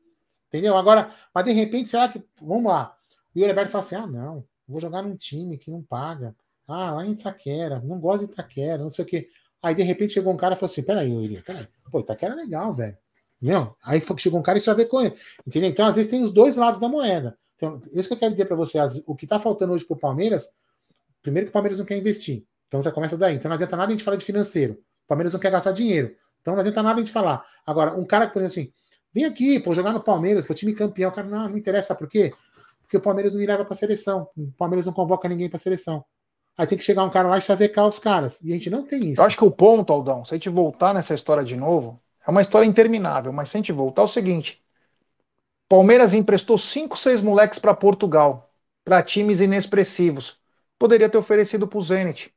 Entendeu? Agora, mas de repente, será que. Vamos lá. O Yuri Alberto fala assim: ah, não, vou jogar num time que não paga. Ah, lá em Itaquera, não gosto de Itaquera, não sei o quê. Aí de repente chegou um cara e falou assim: peraí, Yuri, peraí. Pô, Itaquera é legal, velho. Entendeu? Aí chegou um cara e já vê com ele. Entendeu? Então, às vezes, tem os dois lados da moeda. Então, isso que eu quero dizer para você, o que está faltando hoje para o Palmeiras, primeiro que o Palmeiras não quer investir. Então já começa daí. Então não adianta nada a gente falar de financeiro. O Palmeiras não quer gastar dinheiro. Então não adianta nada a gente falar. Agora, um cara que, por exemplo, assim, vem aqui, pô, jogar no Palmeiras, pô, time campeão, o cara, não, não interessa, por quê? Porque o Palmeiras não me leva para seleção. O Palmeiras não convoca ninguém para seleção. Aí tem que chegar um cara lá e chavecar os caras. E a gente não tem isso. Eu acho que o ponto, Aldão, se a gente voltar nessa história de novo, é uma história interminável, mas se a gente voltar, é o seguinte: Palmeiras emprestou cinco, seis moleques para Portugal, para times inexpressivos. Poderia ter oferecido para o Zenit.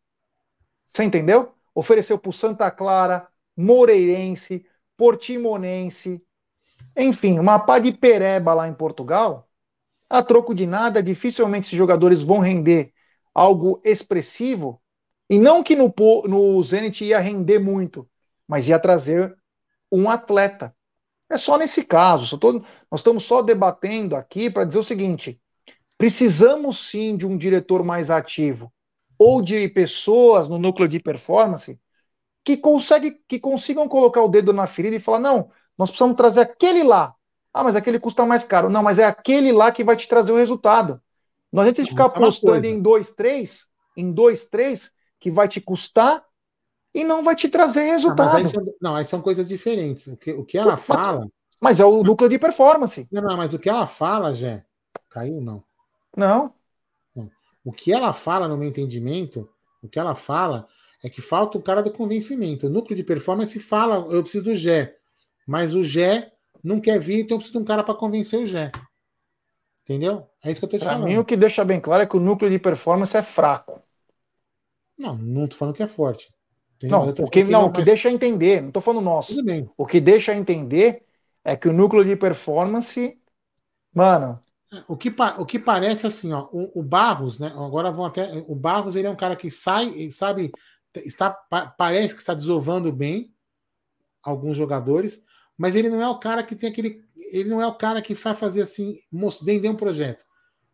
Você entendeu? Ofereceu para o Santa Clara, Moreirense, Portimonense, enfim, uma pá de pereba lá em Portugal. A troco de nada, dificilmente esses jogadores vão render algo expressivo. E não que no, no Zenit ia render muito, mas ia trazer um atleta. É só nesse caso. Tô, nós estamos só debatendo aqui para dizer o seguinte: precisamos sim de um diretor mais ativo ou de pessoas no núcleo de performance que, consegue, que consigam colocar o dedo na ferida e falar: não, nós precisamos trazer aquele lá. Ah, mas aquele custa mais caro. Não, mas é aquele lá que vai te trazer o resultado. Não adianta ficar apostando em dois, três, em dois, três, que vai te custar e não vai te trazer resultado. aí são, não, aí são coisas diferentes. O que, o que ela fala. Mas é o núcleo de performance. Não, não, mas o que ela fala, Jé. Caiu, não. Não. O que ela fala, no meu entendimento, o que ela fala é que falta o cara do convencimento. O núcleo de performance fala, eu preciso do Gé. Mas o Gé não quer vir, então eu preciso de um cara para convencer o Gé. Entendeu? É isso que eu tô te pra falando. Para mim, o que deixa bem claro é que o núcleo de performance é fraco. Não, não tô falando que é forte. Não, o que, não, o que deixa entender, não estou falando nosso. O que deixa entender é que o núcleo de performance, mano. O que, o que parece assim, ó, o, o Barros, né? Agora vão até. O Barros ele é um cara que sai, sabe, está, parece que está desovando bem alguns jogadores, mas ele não é o cara que tem aquele. Ele não é o cara que vai fazer assim, vender um projeto.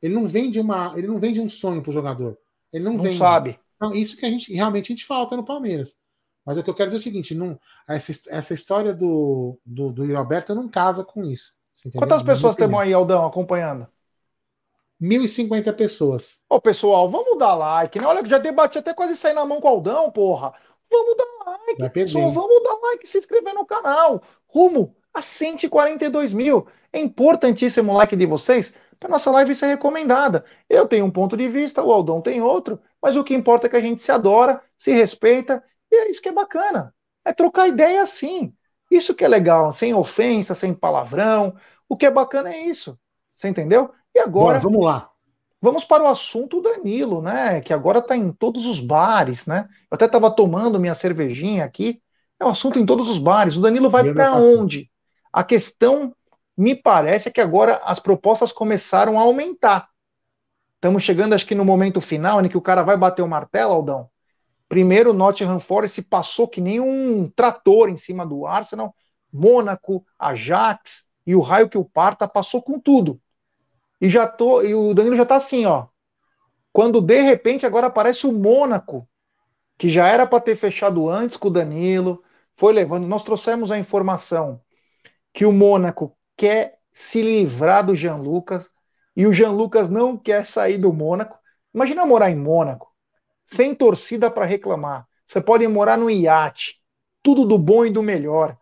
Ele não vende uma. Ele não vende um sonho pro jogador. Ele não, não vende. sabe. Então, isso que a gente realmente a gente falta no Palmeiras. Mas o que eu quero dizer é o seguinte: não, essa, essa história do, do, do Roberto não casa com isso. Quantas pessoas temos aí, Aldão, acompanhando? 1.050 pessoas. Ô, pessoal, vamos dar like, né? Olha que já debati até quase sair na mão com o Aldão, porra. Vamos dar like, pessoal. Vamos dar like, se inscrever no canal. Rumo a 142 mil. É importantíssimo o like de vocês para nossa live ser recomendada. Eu tenho um ponto de vista, o Aldão tem outro, mas o que importa é que a gente se adora, se respeita, e é isso que é bacana. É trocar ideia assim. Isso que é legal, sem ofensa, sem palavrão. O que é bacana é isso. Você entendeu? E agora. Bora, vamos lá. Vamos para o assunto Danilo, né? Que agora está em todos os bares, né? Eu até estava tomando minha cervejinha aqui. É um assunto em todos os bares. O Danilo vai para onde? A questão me parece que agora as propostas começaram a aumentar. Estamos chegando, acho que no momento final, em que o cara vai bater o martelo, Aldão. Primeiro, o Nottingham Forest passou que nem um trator em cima do Arsenal. Mônaco, Ajax e o raio que o parta passou com tudo. E já tô, e o Danilo já tá assim, ó. Quando de repente agora aparece o Mônaco, que já era para ter fechado antes com o Danilo, foi levando. Nós trouxemos a informação que o Mônaco quer se livrar do Jean Lucas e o Jean Lucas não quer sair do Mônaco. Imagina morar em Mônaco, sem torcida para reclamar. Você pode morar no iate, tudo do bom e do melhor.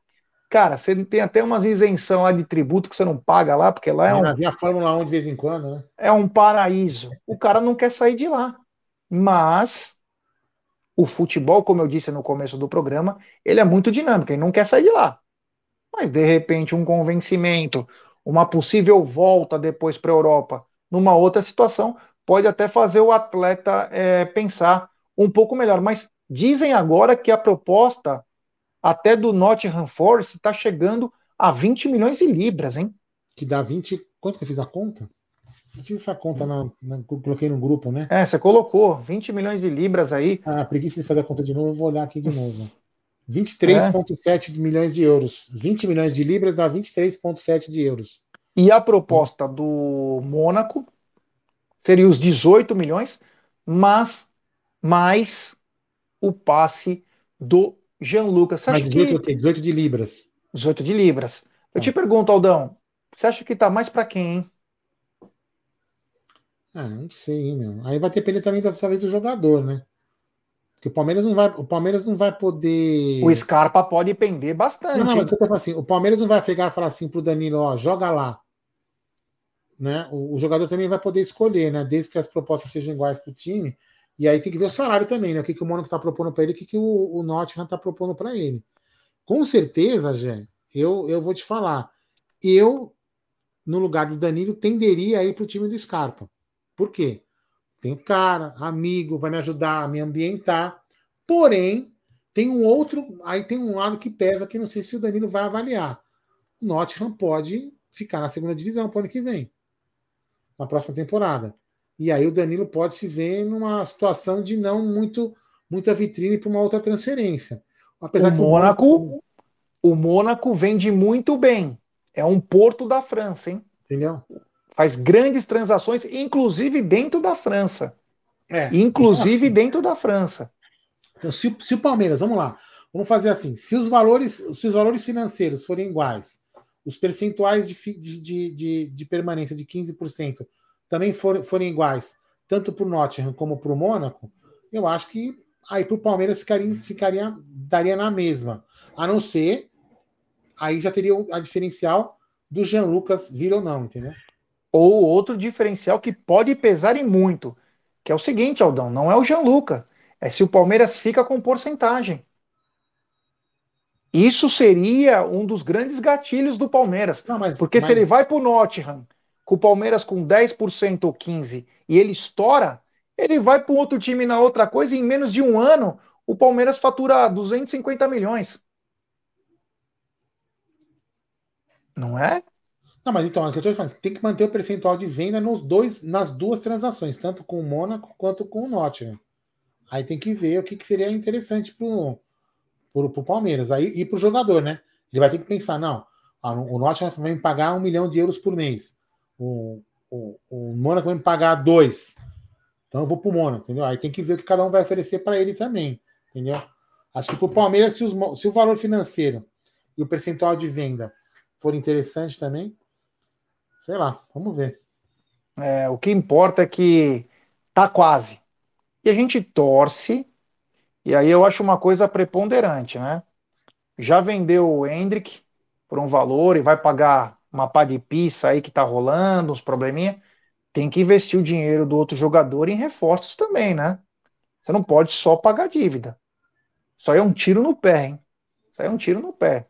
Cara, você tem até umas isenção lá de tributo que você não paga lá, porque lá é um. a Fórmula 1 de vez em quando, né? É um paraíso. O cara não quer sair de lá. Mas o futebol, como eu disse no começo do programa, ele é muito dinâmico, ele não quer sair de lá. Mas de repente um convencimento, uma possível volta depois para a Europa, numa outra situação, pode até fazer o atleta é, pensar um pouco melhor. Mas dizem agora que a proposta até do Nottingham Forest está chegando a 20 milhões de libras, hein? Que dá 20. Quanto que eu fiz a conta? Eu fiz essa conta, na, na, coloquei no grupo, né? É, você colocou 20 milhões de libras aí. Ah, preguiça de fazer a conta de novo, vou olhar aqui de novo. 23,7 é. milhões de euros. 20 milhões de libras dá 23,7 de euros. E a proposta do Mônaco seria os 18 milhões, mas mais o passe do Jean Lucas. Você mas 18, que... 18 de libras. 18 de libras. Eu ah. te pergunto, Aldão, você acha que tá mais para quem, hein? Ah, não sei, hein, meu. Aí vai depender também, talvez, do jogador, né? Porque o Palmeiras não vai, o Palmeiras não vai poder. O Scarpa pode pender bastante. Não, não mas eu tô assim, o Palmeiras não vai pegar e falar assim pro Danilo, ó, joga lá. Né? O, o jogador também vai poder escolher, né? Desde que as propostas sejam iguais pro time. E aí tem que ver o salário também, né? O que, que o Mônaco tá propondo para ele, o que, que o, o Nottingham tá propondo para ele. Com certeza, Gé, eu, eu vou te falar. Eu, no lugar do Danilo, tenderia a ir pro time do Scarpa. Por quê? Tem um cara, amigo, vai me ajudar a me ambientar. Porém, tem um outro, aí tem um lado que pesa que não sei se o Danilo vai avaliar. O Nottingham pode ficar na segunda divisão para o ano que vem, na próxima temporada. E aí o Danilo pode se ver numa situação de não muito muita vitrine para uma outra transferência. Apesar o Mônaco, o... o Mônaco vende muito bem. É um porto da França, hein? Entendeu? Faz grandes transações, inclusive dentro da França. É, inclusive assim. dentro da França. Então, se, se, o Palmeiras, vamos lá, vamos fazer assim: se os valores, se os valores financeiros forem iguais, os percentuais de, de, de, de permanência de 15% também for, forem iguais, tanto para o Nottingham como para o Mônaco, eu acho que aí para o Palmeiras ficaria, ficaria, daria na mesma. A não ser, aí já teria a diferencial do Jean Lucas vir ou não, entendeu? Ou outro diferencial que pode pesar em muito, que é o seguinte, Aldão, não é o Gianluca, é se o Palmeiras fica com porcentagem. Isso seria um dos grandes gatilhos do Palmeiras. Não, mas, porque mas... se ele vai para o Nottingham, com o Palmeiras com 10% ou 15% e ele estoura, ele vai para um outro time na outra coisa e em menos de um ano o Palmeiras fatura 250 milhões. Não é? Não, mas então, é o que eu estou falando, tem que manter o percentual de venda nos dois, nas duas transações, tanto com o Mônaco quanto com o Nottingham. Aí tem que ver o que, que seria interessante pro, pro Palmeiras. Aí, e pro jogador, né? Ele vai ter que pensar, não, o Nottingham vai me pagar um milhão de euros por mês. O, o, o Mônaco vai me pagar dois. Então eu vou pro Mônaco, entendeu? Aí tem que ver o que cada um vai oferecer para ele também, entendeu? Acho que pro Palmeiras, se, os, se o valor financeiro e o percentual de venda for interessante também, Sei lá, vamos ver. É, o que importa é que tá quase. E a gente torce, e aí eu acho uma coisa preponderante, né? Já vendeu o Hendrick por um valor e vai pagar uma pá de pizza aí que tá rolando, uns probleminha. Tem que investir o dinheiro do outro jogador em reforços também, né? Você não pode só pagar dívida. Isso aí é um tiro no pé, hein? Isso aí é um tiro no pé.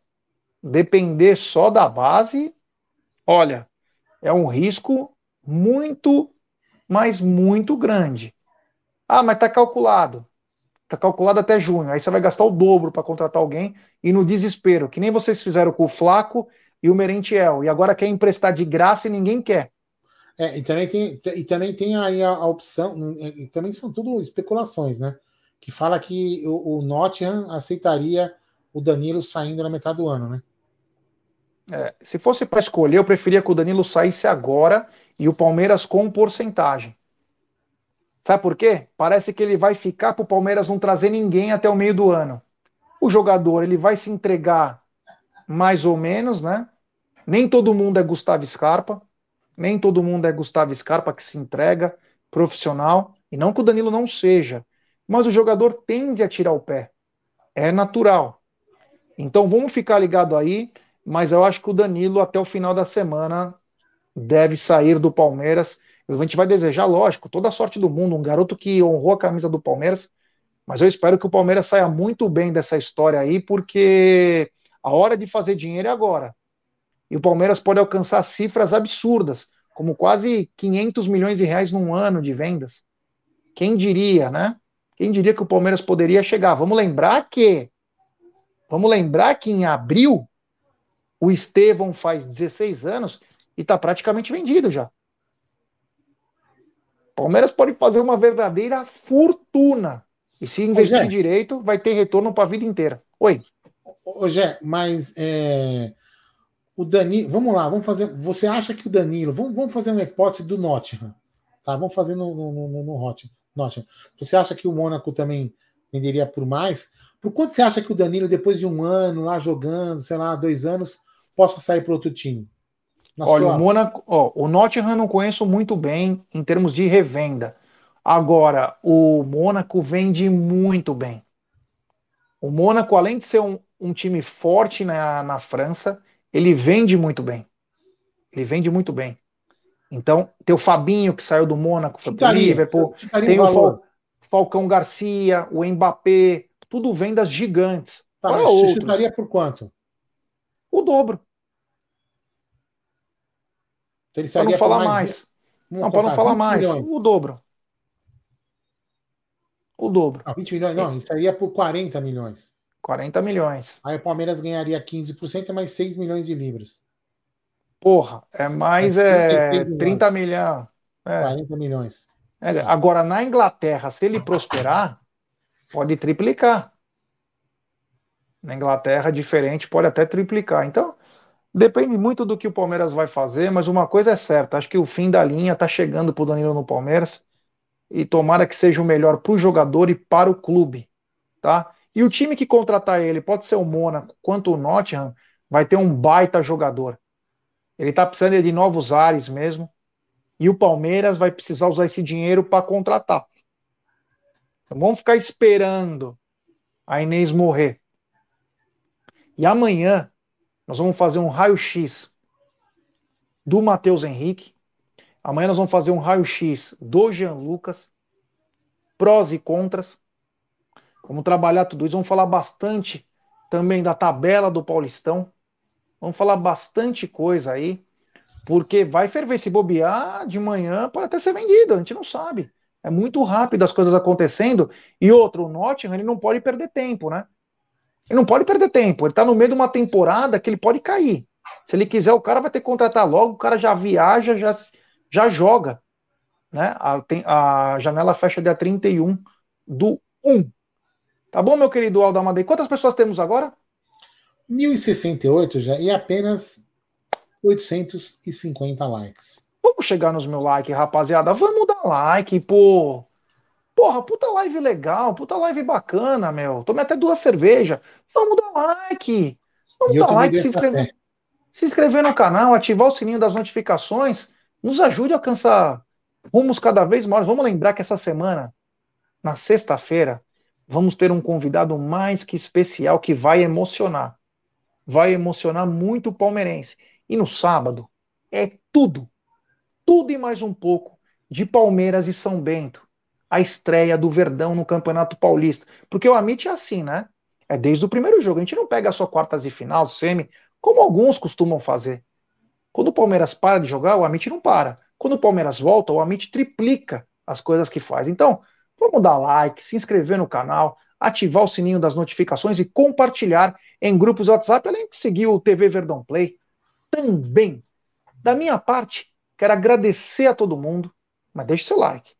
Depender só da base, olha, é um risco muito, mas muito grande. Ah, mas está calculado. Está calculado até junho. Aí você vai gastar o dobro para contratar alguém e no desespero, que nem vocês fizeram com o Flaco e o Merentiel. E agora quer emprestar de graça e ninguém quer. É, e também tem, e também tem aí a, a opção, e também são tudo especulações, né? Que fala que o, o Nottingham aceitaria o Danilo saindo na metade do ano, né? É, se fosse para escolher, eu preferia que o Danilo saísse agora e o Palmeiras com porcentagem. Sabe por quê? Parece que ele vai ficar para o Palmeiras não trazer ninguém até o meio do ano. O jogador ele vai se entregar mais ou menos, né? Nem todo mundo é Gustavo Scarpa, nem todo mundo é Gustavo Scarpa que se entrega, profissional, e não que o Danilo não seja, mas o jogador tende a tirar o pé. É natural. Então vamos ficar ligado aí mas eu acho que o Danilo, até o final da semana, deve sair do Palmeiras. A gente vai desejar, lógico, toda a sorte do mundo, um garoto que honrou a camisa do Palmeiras, mas eu espero que o Palmeiras saia muito bem dessa história aí, porque a hora de fazer dinheiro é agora. E o Palmeiras pode alcançar cifras absurdas, como quase 500 milhões de reais num ano de vendas. Quem diria, né? Quem diria que o Palmeiras poderia chegar? Vamos lembrar que Vamos lembrar que em abril o Estevão faz 16 anos e está praticamente vendido já. Palmeiras pode fazer uma verdadeira fortuna. E se investir Ô, direito, vai ter retorno para a vida inteira. Oi. Ô, Gé, mas é, o Danilo. Vamos lá, vamos fazer. Você acha que o Danilo. Vamos, vamos fazer uma hipótese do Nottingham. Tá? Vamos fazer no, no, no, no Nottingham. Você acha que o Mônaco também venderia por mais? Por quanto você acha que o Danilo, depois de um ano lá jogando, sei lá, dois anos, possa sair para outro time? Olha, sua... o Mônaco, ó, o Nottingham não conheço muito bem em termos de revenda. Agora, o Mônaco vende muito bem. O Mônaco, além de ser um, um time forte na, na França, ele vende muito bem. Ele vende muito bem. Então, tem o Fabinho, que saiu do Mônaco, foi pro Liverpool. Tem o Fal, Falcão Garcia, o Mbappé, tudo vendas gigantes. Tá, mas outros. chutaria por quanto? O dobro. Então para não falar mais. mais. Não, para não falar mais. Milhões. O dobro. O dobro. Não, 20 milhões, não, isso seria por 40 milhões. 40 milhões. Aí o Palmeiras ganharia 15%, é mais 6 milhões de libras. Porra, é mais é, 30 milhões. É. 40 milhões. É, agora, na Inglaterra, se ele prosperar, pode triplicar. Na Inglaterra, diferente, pode até triplicar. Então, Depende muito do que o Palmeiras vai fazer, mas uma coisa é certa: acho que o fim da linha está chegando para o Danilo no Palmeiras e tomara que seja o melhor para o jogador e para o clube, tá? E o time que contratar ele, pode ser o Mônaco quanto o Nottingham, vai ter um baita jogador. Ele está precisando de novos ares mesmo. E o Palmeiras vai precisar usar esse dinheiro para contratar. Então vamos ficar esperando a Inês morrer. E amanhã nós vamos fazer um raio-x do Matheus Henrique. Amanhã nós vamos fazer um raio-x do Jean Lucas. Prós e contras. Vamos trabalhar tudo isso. Vamos falar bastante também da tabela do Paulistão. Vamos falar bastante coisa aí. Porque vai ferver. Se bobear de manhã, pode até ser vendido. A gente não sabe. É muito rápido as coisas acontecendo. E outro, o Nottingham ele não pode perder tempo, né? Ele não pode perder tempo. Ele está no meio de uma temporada que ele pode cair. Se ele quiser, o cara vai ter que contratar logo, o cara já viaja, já, já joga. Né? A, tem, a janela fecha dia 31 do 1. Tá bom, meu querido Aldo Amadei? Quantas pessoas temos agora? 1068 já e apenas 850 likes. Vamos chegar nos mil likes, rapaziada. Vamos dar like, pô. Porra, puta live legal, puta live bacana, meu. Tomei até duas cervejas. Vamos dar like. Vamos dar like, se inscrever, se inscrever no canal, ativar o sininho das notificações. Nos ajude a alcançar rumos cada vez maiores. Vamos lembrar que essa semana, na sexta-feira, vamos ter um convidado mais que especial que vai emocionar. Vai emocionar muito o palmeirense. E no sábado é tudo, tudo e mais um pouco de Palmeiras e São Bento a estreia do Verdão no Campeonato Paulista. Porque o Amit é assim, né? É desde o primeiro jogo. A gente não pega só quartas de final, semi, como alguns costumam fazer. Quando o Palmeiras para de jogar, o Amit não para. Quando o Palmeiras volta, o Amit triplica as coisas que faz. Então, vamos dar like, se inscrever no canal, ativar o sininho das notificações e compartilhar em grupos WhatsApp, além de seguir o TV Verdão Play. Também, da minha parte, quero agradecer a todo mundo, mas deixe seu like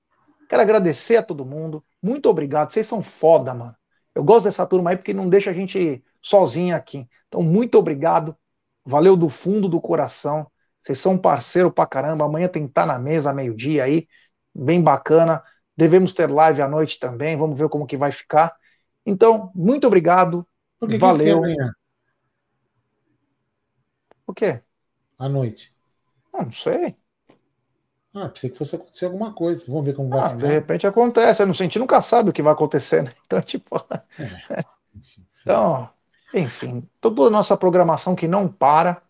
Quero agradecer a todo mundo. Muito obrigado. Vocês são foda, mano. Eu gosto dessa turma aí porque não deixa a gente sozinho aqui. Então, muito obrigado. Valeu do fundo do coração. Vocês são parceiro pra caramba. Amanhã tem que estar na mesa, meio-dia aí. Bem bacana. Devemos ter live à noite também. Vamos ver como que vai ficar. Então, muito obrigado. O que Valeu. Que amanhã? O quê? À noite. Ah, não sei. Ah, pensei que fosse acontecer alguma coisa. Vamos ver como vai ah, ficar. De repente acontece. A gente nunca sabe o que vai acontecer, né? Então, tipo. É. então, enfim, toda a nossa programação que não para,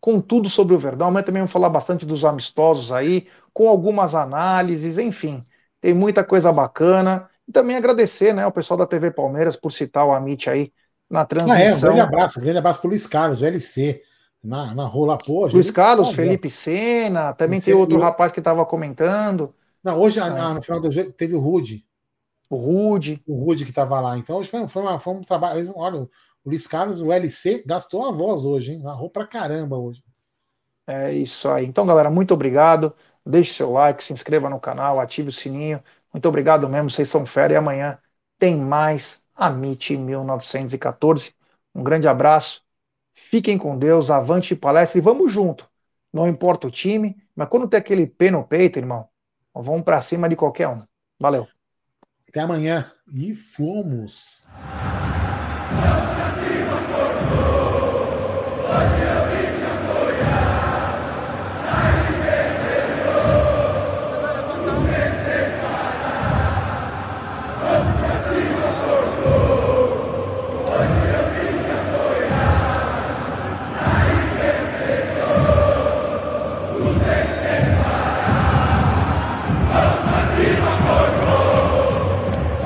com tudo sobre o Verdão. Amanhã também vamos falar bastante dos amistosos aí, com algumas análises, enfim. Tem muita coisa bacana. E também agradecer né, ao pessoal da TV Palmeiras por citar o Amit aí na transmissão. Ah, é, um grande abraço, um grande abraço para o Luiz Carlos, LC na, na rola, pô. Luiz Carlos, Felipe Sena, também tem outro rapaz que estava comentando. Não, hoje, é. no final do jogo, teve o Rude. O Rude. O Rude que estava lá. Então, hoje foi, foi, uma, foi um trabalho. Olha, Luiz Carlos, o LC, gastou a voz hoje, hein? Narrou pra caramba hoje. É isso aí. Então, galera, muito obrigado. Deixe seu like, se inscreva no canal, ative o sininho. Muito obrigado mesmo, vocês são fera. E amanhã tem mais Amit 1914. Um grande abraço. Fiquem com Deus, avante palestra e vamos junto. Não importa o time, mas quando tem aquele pé no peito, irmão, vamos para cima de qualquer um. Valeu. Até amanhã. E fomos.